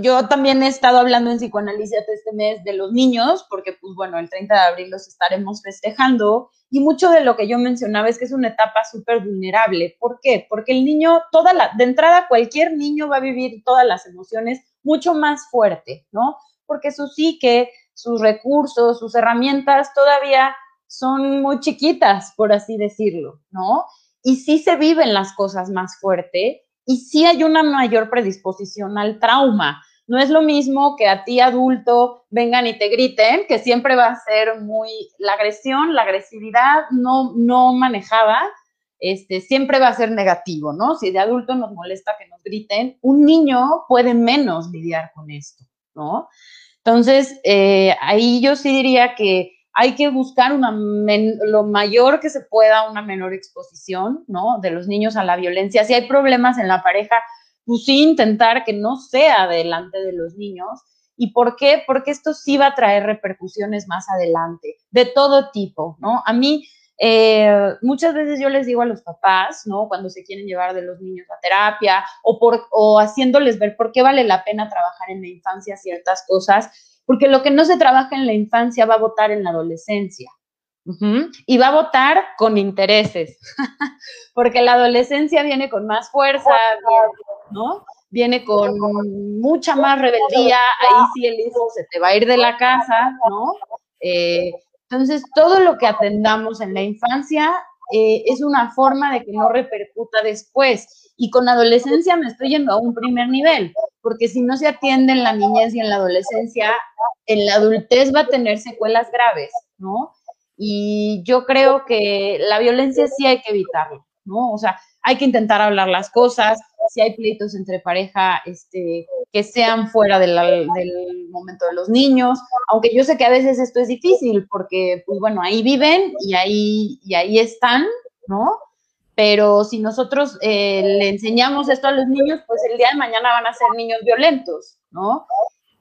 yo también he estado hablando en psicoanálisis este mes de los niños, porque pues bueno, el 30 de abril los estaremos festejando y mucho de lo que yo mencionaba es que es una etapa súper vulnerable. ¿Por qué? Porque el niño, toda la, de entrada, cualquier niño va a vivir todas las emociones mucho más fuerte, ¿no? Porque su psique, sus recursos, sus herramientas todavía son muy chiquitas, por así decirlo, ¿no? Y sí se viven las cosas más fuerte y sí hay una mayor predisposición al trauma. No es lo mismo que a ti adulto vengan y te griten, que siempre va a ser muy la agresión, la agresividad no, no manejada, este, siempre va a ser negativo, ¿no? Si de adulto nos molesta que nos griten, un niño puede menos lidiar con esto, ¿no? Entonces, eh, ahí yo sí diría que hay que buscar una lo mayor que se pueda, una menor exposición, ¿no? De los niños a la violencia. Si hay problemas en la pareja, pues sí intentar que no sea delante de los niños. ¿Y por qué? Porque esto sí va a traer repercusiones más adelante, de todo tipo, ¿no? A mí, eh, muchas veces yo les digo a los papás, ¿no? Cuando se quieren llevar de los niños a terapia o, por, o haciéndoles ver por qué vale la pena trabajar en la infancia ciertas cosas, porque lo que no se trabaja en la infancia va a votar en la adolescencia. Y va a votar con intereses, porque la adolescencia viene con más fuerza, ¿no? Viene con mucha más rebeldía, ahí sí el hijo se te va a ir de la casa, ¿no? Eh, entonces, todo lo que atendamos en la infancia eh, es una forma de que no repercuta después. Y con adolescencia me estoy yendo a un primer nivel, porque si no se atiende en la niñez y en la adolescencia, en la adultez va a tener secuelas graves, ¿no? Y yo creo que la violencia sí hay que evitarla, ¿no? O sea, hay que intentar hablar las cosas, si hay pleitos entre pareja, este, que sean fuera del momento de los niños, aunque yo sé que a veces esto es difícil porque, pues bueno, ahí viven y ahí, y ahí están, ¿no? Pero si nosotros eh, le enseñamos esto a los niños, pues el día de mañana van a ser niños violentos, ¿no?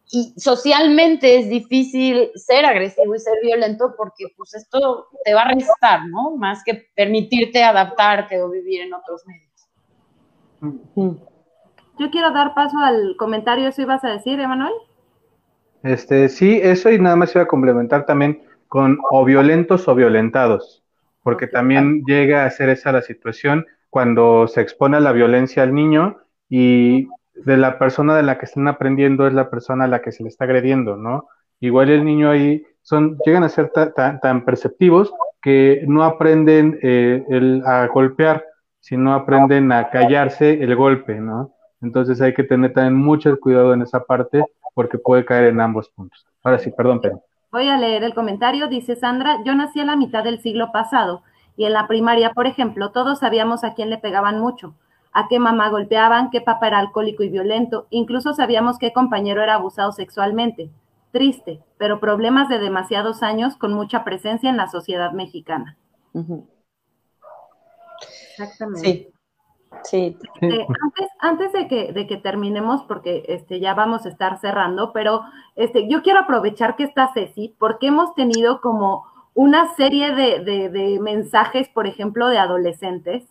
y socialmente es difícil ser agresivo y ser violento porque pues esto te va a restar, ¿no? Más que permitirte adaptarte o vivir en otros medios. Yo quiero dar paso al comentario, ¿eso ibas a decir, Emanuel? Este, sí, eso y nada más iba a complementar también con o violentos o violentados, porque también llega a ser esa la situación cuando se expone a la violencia al niño y de la persona de la que están aprendiendo es la persona a la que se le está agrediendo, ¿no? Igual el niño ahí son, llegan a ser tan perceptivos que no aprenden eh, el, a golpear, sino aprenden a callarse el golpe, ¿no? Entonces hay que tener también mucho cuidado en esa parte porque puede caer en ambos puntos. Ahora sí, perdón, Pedro. Voy a leer el comentario. Dice Sandra, yo nací a la mitad del siglo pasado y en la primaria, por ejemplo, todos sabíamos a quién le pegaban mucho a qué mamá golpeaban, qué papá era alcohólico y violento, incluso sabíamos qué compañero era abusado sexualmente. Triste, pero problemas de demasiados años con mucha presencia en la sociedad mexicana. Exactamente. Sí. Sí. Este, antes, antes de, que, de que terminemos, porque este, ya vamos a estar cerrando, pero este, yo quiero aprovechar que está Ceci, porque hemos tenido como una serie de, mensajes, por ejemplo, de adolescentes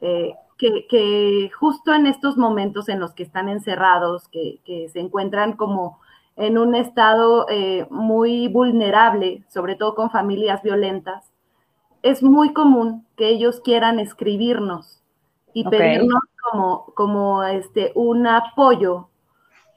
eh, que, justo en estos momentos en los que están encerrados, que, se encuentran como en un estado eh, muy vulnerable, sobre todo con familias violentas, es muy común que ellos quieran escribirnos y pedirnos como, como este, un apoyo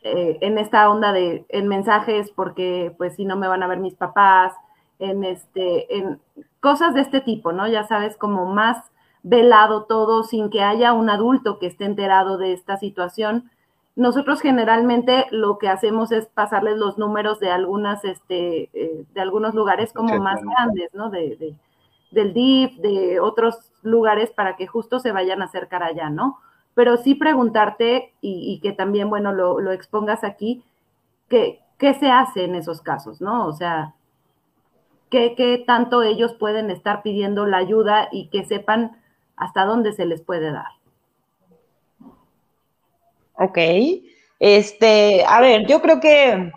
eh, en esta onda de en mensajes porque pues si no me van a ver mis papás, en este, en cosas de este tipo, ¿no? Ya sabes, como más velado todo sin que haya un adulto que esté enterado de esta situación. Nosotros generalmente lo que hacemos es pasarles los números de algunas, este, eh, de algunos lugares como más grandes, ¿no? De, del DIF, de otros lugares para que justo se vayan a acercar allá, ¿no? Pero sí preguntarte y, que también, bueno, lo, lo expongas aquí, que, ¿qué se hace en esos casos, ¿no? O sea, ¿qué, ¿qué tanto ellos pueden estar pidiendo la ayuda y que sepan hasta dónde se les puede dar. Ok. Este, a ver, yo creo que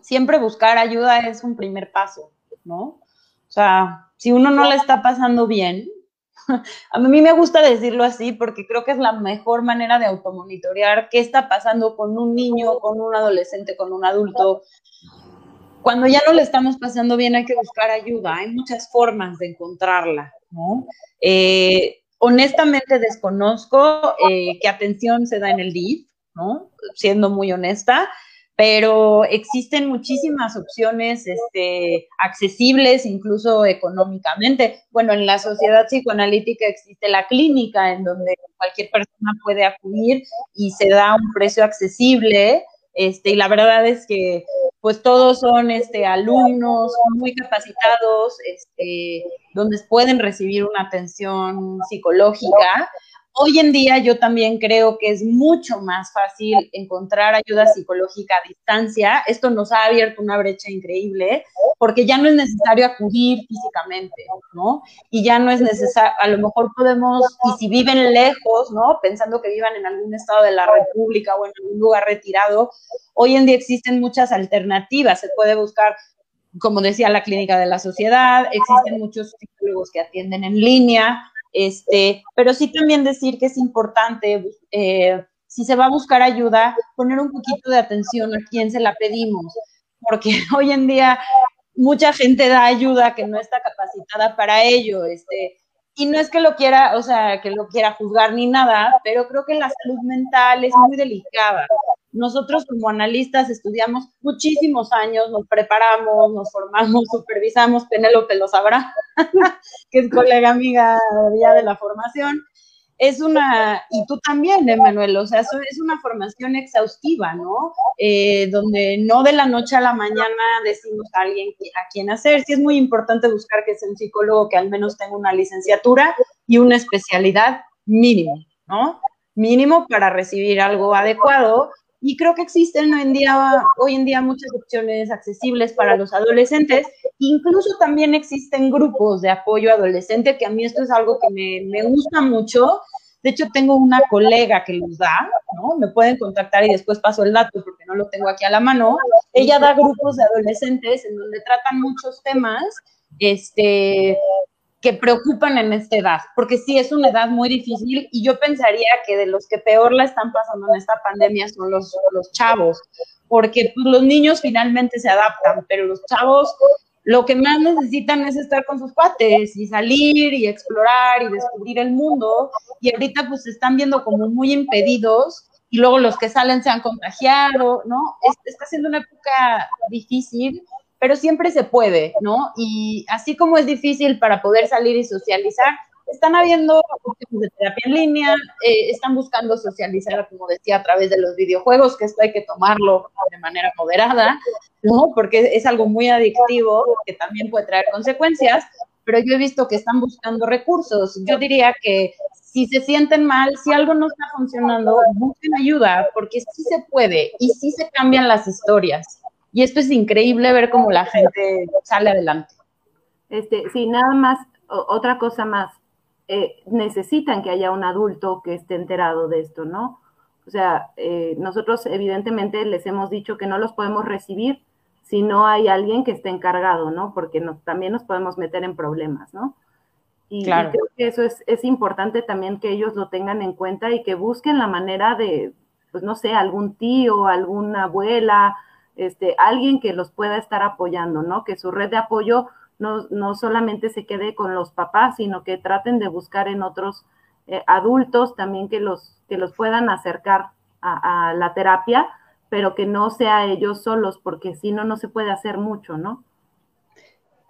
siempre buscar ayuda es un primer paso, ¿no? O sea, si uno no le está pasando bien, A mí me gusta decirlo así porque creo que es la mejor manera de automonitorear qué está pasando con un niño, con un adolescente, con un adulto. Cuando ya no le estamos pasando bien hay que buscar ayuda. Hay muchas formas de encontrarla, ¿no? Eh, honestamente desconozco eh, qué atención se da en el DIF, ¿no? Siendo muy honesta pero existen muchísimas opciones este, accesibles, incluso económicamente. Bueno, en la sociedad psicoanalítica existe la clínica en donde cualquier persona puede acudir y se da un precio accesible. Este, y la verdad es que pues todos son este, alumnos muy capacitados, este, donde pueden recibir una atención psicológica Hoy en día yo también creo que es mucho más fácil encontrar ayuda psicológica a distancia. Esto nos ha abierto una brecha increíble porque ya no es necesario acudir físicamente, ¿no? Y ya no es necesario, a lo mejor podemos, y si viven lejos, ¿no? Pensando que vivan en algún estado de la República o en algún lugar retirado, hoy en día existen muchas alternativas. Se puede buscar como decía la clínica de la sociedad, existen muchos psicólogos que atienden en línea, este, pero sí también decir que es importante, eh, si se va a buscar ayuda, poner un poquito de atención a quién se la pedimos, porque hoy en día mucha gente da ayuda que no está capacitada para ello, este, y no es que lo quiera, o sea, que lo quiera juzgar ni nada, pero creo que la salud mental es muy delicada. Nosotros como analistas estudiamos muchísimos años, nos preparamos, nos formamos, supervisamos, Penélope lo sabrá, que es colega amiga ya de la formación. Es una, y tú también, Emanuel, o sea, es una formación exhaustiva, ¿no? Eh, donde no de la noche a la mañana decimos a alguien a quién hacer. Sí es muy importante buscar que sea un psicólogo que al menos tenga una licenciatura y una especialidad mínimo, ¿no? Mínimo para recibir algo adecuado y creo que existen hoy en día, hoy en día muchas opciones accesibles para los adolescentes. Incluso también existen grupos de apoyo adolescente, que a mí esto es algo que me, me gusta mucho. De hecho, tengo una colega que los da, ¿no? Me pueden contactar y después paso el dato porque no lo tengo aquí a la mano. Ella da grupos de adolescentes en donde tratan muchos temas, este, que preocupan en esta edad, porque sí es una edad muy difícil y yo pensaría que de los que peor la están pasando en esta pandemia son los, los chavos, porque pues, los niños finalmente se adaptan, pero los chavos lo que más necesitan es estar con sus cuates y salir y explorar y descubrir el mundo y ahorita pues se están viendo como muy impedidos y luego los que salen se han contagiado, ¿no? está siendo una época difícil pero siempre se puede, ¿no? Y así como es difícil para poder salir y socializar, están habiendo opciones de terapia en línea, eh, están buscando socializar, como decía, a través de los videojuegos, que esto hay que tomarlo de manera moderada, ¿no? Porque es algo muy adictivo que también puede traer consecuencias, pero yo he visto que están buscando recursos. Yo diría que si se sienten mal, si algo no está funcionando, busquen ayuda, porque sí se puede y sí se cambian las historias. Y esto es increíble ver cómo la gente sale adelante. Este, sí, nada más, otra cosa más. Eh, necesitan que haya un adulto que esté enterado de esto, ¿no? O sea, eh, nosotros evidentemente les hemos dicho que no los podemos recibir si no hay alguien que esté encargado, ¿no? Porque también nos podemos meter en problemas, ¿no? Y, creo que eso es, es, importante también que ellos lo tengan en cuenta y que busquen la manera de, pues no sé, algún tío, alguna abuela, este, alguien que los pueda estar apoyando, ¿no? Que su red de apoyo no, no solamente se quede con los papás, sino que traten de buscar en otros eh, adultos también que los, que los puedan acercar a, a, la terapia, pero que no sea ellos solos, porque si no, no se puede hacer mucho, ¿no?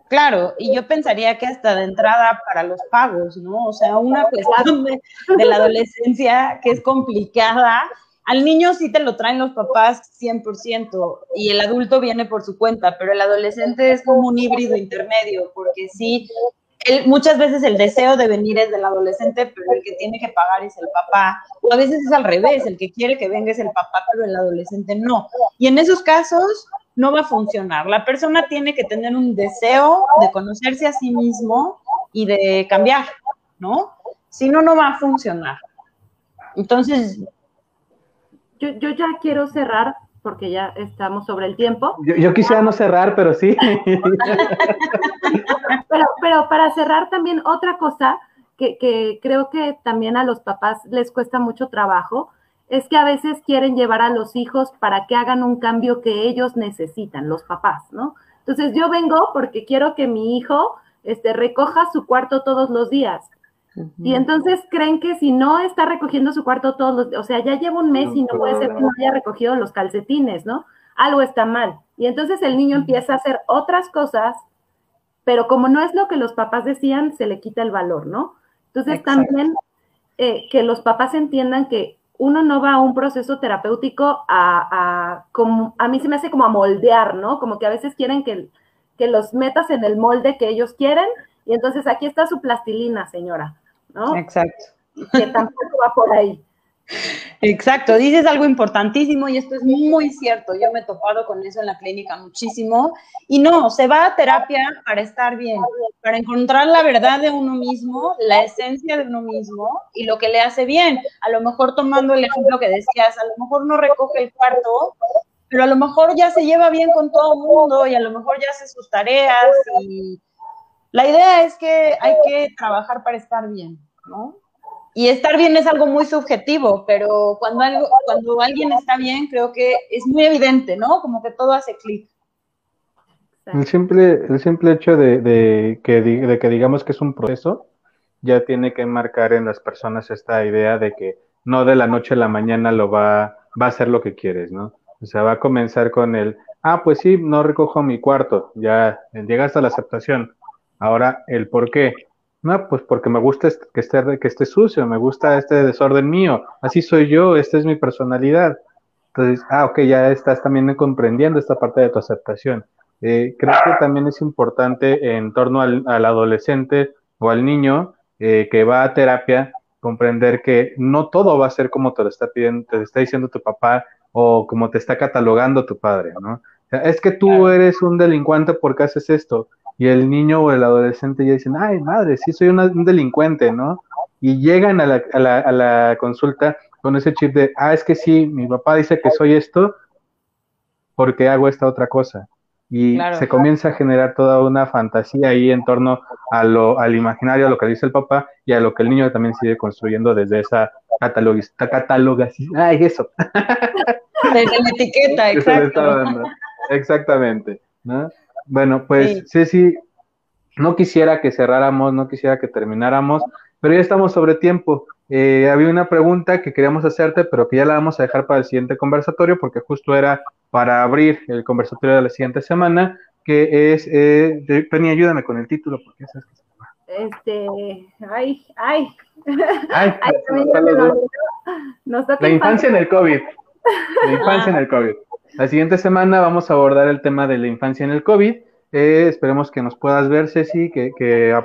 Claro, y yo pensaría que hasta de entrada para los pagos, ¿no? O sea, una cuestión de, de la adolescencia que es complicada al niño sí te lo traen los papás 100% y el adulto viene por su cuenta, pero el adolescente es como un híbrido intermedio, porque sí, muchas veces el deseo de venir es del adolescente, pero el que tiene que pagar es el papá. O a veces es al revés, el que quiere que venga es el papá, pero el adolescente no. Y en esos casos no va a funcionar. La persona tiene que tener un deseo de conocerse a sí mismo y de cambiar, ¿no? Si no, no va a funcionar. Entonces, yo, ya quiero cerrar porque ya estamos sobre el tiempo. Yo, quisiera no cerrar, pero sí. pero, para cerrar también otra cosa que, que creo que también a los papás les cuesta mucho trabajo es que a veces quieren llevar a los hijos para que hagan un cambio que ellos necesitan, los papás, ¿no? Entonces yo vengo porque quiero que mi hijo este, recoja su cuarto todos los días. Y entonces creen que si no está recogiendo su cuarto todos los o sea, ya lleva un mes y no puede ser que no haya recogido los calcetines, ¿no? Algo está mal. Y entonces el niño empieza a hacer otras cosas, pero como no es lo que los papás decían, se le quita el valor, ¿no? Entonces también eh, que los papás entiendan que uno no va a un proceso terapéutico a, como, a mí se me hace como a moldear, ¿no? Como que a veces quieren que, que los metas en el molde que ellos quieren y entonces aquí está su plastilina, señora, ¿no? Exacto. Que tampoco va por ahí. Exacto, dices algo importantísimo y esto es muy cierto. Yo me he topado con eso en la clínica muchísimo. Y no, se va a terapia para estar bien, para encontrar la verdad de uno mismo, la esencia de uno mismo y lo que le hace bien. A lo mejor tomando el ejemplo que decías, a lo mejor no recoge el cuarto, pero a lo mejor ya se lleva bien con todo el mundo y a lo mejor ya hace sus tareas. Y la idea es que hay que trabajar para estar bien, ¿no? Y estar bien es algo muy subjetivo, pero cuando, algo, cuando alguien está bien, creo que es muy evidente, ¿no? Como que todo hace clic. El simple, el simple hecho de, que, de que digamos que es un proceso, ya tiene que marcar en las personas esta idea de que no de la noche a la mañana lo va, va a hacer lo que quieres, ¿no? O sea, va a comenzar con el, ah, pues sí, no recojo mi cuarto, ya llega hasta la aceptación. Ahora, el por qué. No, pues porque me gusta que esté, que esté sucio, me gusta este desorden mío, así soy yo, esta es mi personalidad. Entonces, ah, ok, ya estás también comprendiendo esta parte de tu aceptación. Eh, creo que también es importante en torno al, adolescente o al niño eh, que va a terapia comprender que no todo va a ser como te lo está pidiendo, te está diciendo tu papá o como te está catalogando tu padre, ¿no? O sea, es que tú eres un delincuente porque haces esto y el niño o el adolescente ya dicen, ay madre, sí soy un delincuente, ¿no? Y llegan a la, a, la, a la, consulta con ese chip de, ah, es que sí, mi papá dice que soy esto porque hago esta otra cosa. Y se comienza a generar toda una fantasía ahí en torno a lo, al imaginario, a lo que dice el papá y a lo que el niño también sigue construyendo desde esa catalogación. Ay, eso. Desde la etiqueta, exacto. Exactamente. ¿no? Bueno, pues sí. sí, no quisiera que cerráramos, no quisiera que termináramos, pero ya estamos sobre tiempo. Eh, había una pregunta que queríamos hacerte, pero que ya la vamos a dejar para el siguiente conversatorio, porque justo era para abrir el conversatorio de la siguiente semana, que es, eh, Penny, ayúdame con el título, porque es que se llama. Este, ay, ay. ay, la infancia en el COVID. La infancia en el COVID. La siguiente semana vamos a abordar el tema de la infancia en el COVID. Eh, esperemos que nos puedas ver, Ceci, que, que,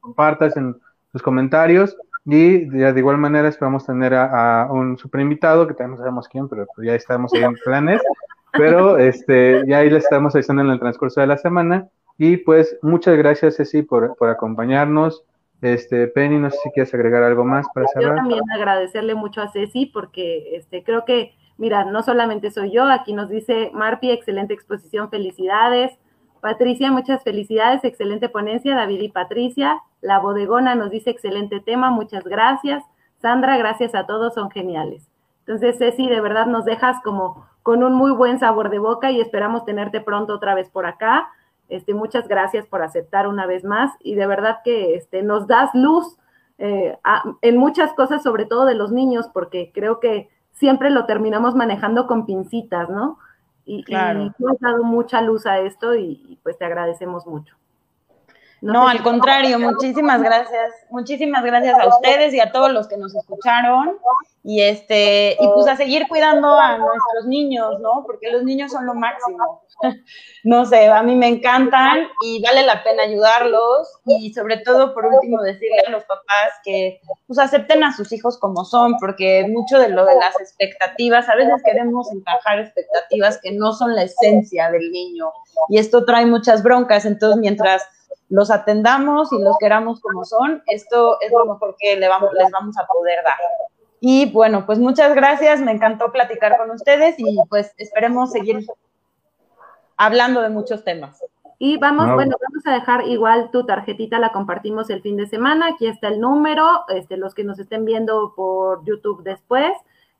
compartas en tus comentarios. Y de, igual manera esperamos tener a, un super invitado, que todavía no sabemos quién, pero pues ya estamos ahí en planes. Pero este, ya ahí les estamos avisando en el transcurso de la semana. Y pues muchas gracias, Ceci, por, por acompañarnos. Este, Penny, no sé si quieres agregar algo más para cerrar. Yo también agradecerle mucho a Ceci porque este, creo que Mira, no solamente soy yo, aquí nos dice Marpi, excelente exposición, felicidades. Patricia, muchas felicidades, excelente ponencia. David y Patricia. La bodegona nos dice excelente tema, muchas gracias. Sandra, gracias a todos, son geniales. Entonces, Ceci, de verdad nos dejas como con un muy buen sabor de boca y esperamos tenerte pronto otra vez por acá. Este, muchas gracias por aceptar una vez más y de verdad que este, nos das luz eh, en muchas cosas, sobre todo de los niños, porque creo que siempre lo terminamos manejando con pincitas, ¿no? Y, claro. tú has dado mucha luz a esto y, pues te agradecemos mucho. No, al contrario, muchísimas gracias, muchísimas gracias a ustedes y a todos los que nos escucharon. Y este y pues a seguir cuidando a nuestros niños, ¿no? Porque los niños son lo máximo. No sé, a mí me encantan y vale la pena ayudarlos. Y sobre todo por último decirle a los papás que pues acepten a sus hijos como son, porque mucho de lo de las expectativas, a veces queremos encajar expectativas que no son la esencia del niño. Y esto trae muchas broncas, entonces mientras los atendamos y los queramos como son, esto es lo mejor que le vamos, les vamos a poder dar. Y bueno, pues muchas gracias, me encantó platicar con ustedes y pues esperemos seguir hablando de muchos temas. Y vamos, bueno, vamos vamos a dejar igual tu tarjetita, la compartimos el fin de semana. Aquí está el número, este, los que nos estén viendo por YouTube después.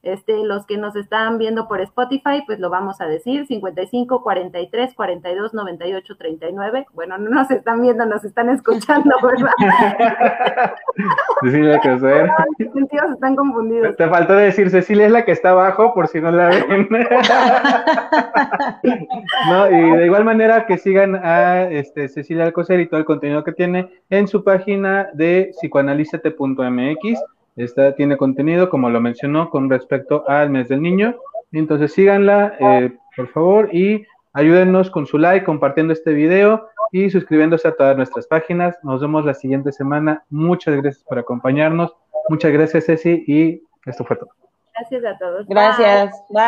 Este, los que nos están viendo por Spotify, pues lo vamos a decir, 55 43 42 98 39. Bueno, no nos están viendo, nos están escuchando, ¿verdad? Cecilia Coser. Los sentidos están confundidos. Te faltó decir, Cecilia es la que está abajo, por si no la ven. no, y de igual manera que sigan a este, Cecilia Alcocer y todo el contenido que tiene en su página de psicoanalízate.mx esta tiene contenido, como lo mencionó, con respecto al mes del niño. Entonces síganla, eh, por favor, y ayúdennos con su like, compartiendo este video y suscribiéndose a todas nuestras páginas. Nos vemos la siguiente semana. Muchas gracias por acompañarnos. Muchas gracias, Ceci, y esto fue todo. Gracias a todos. Gracias. Bye.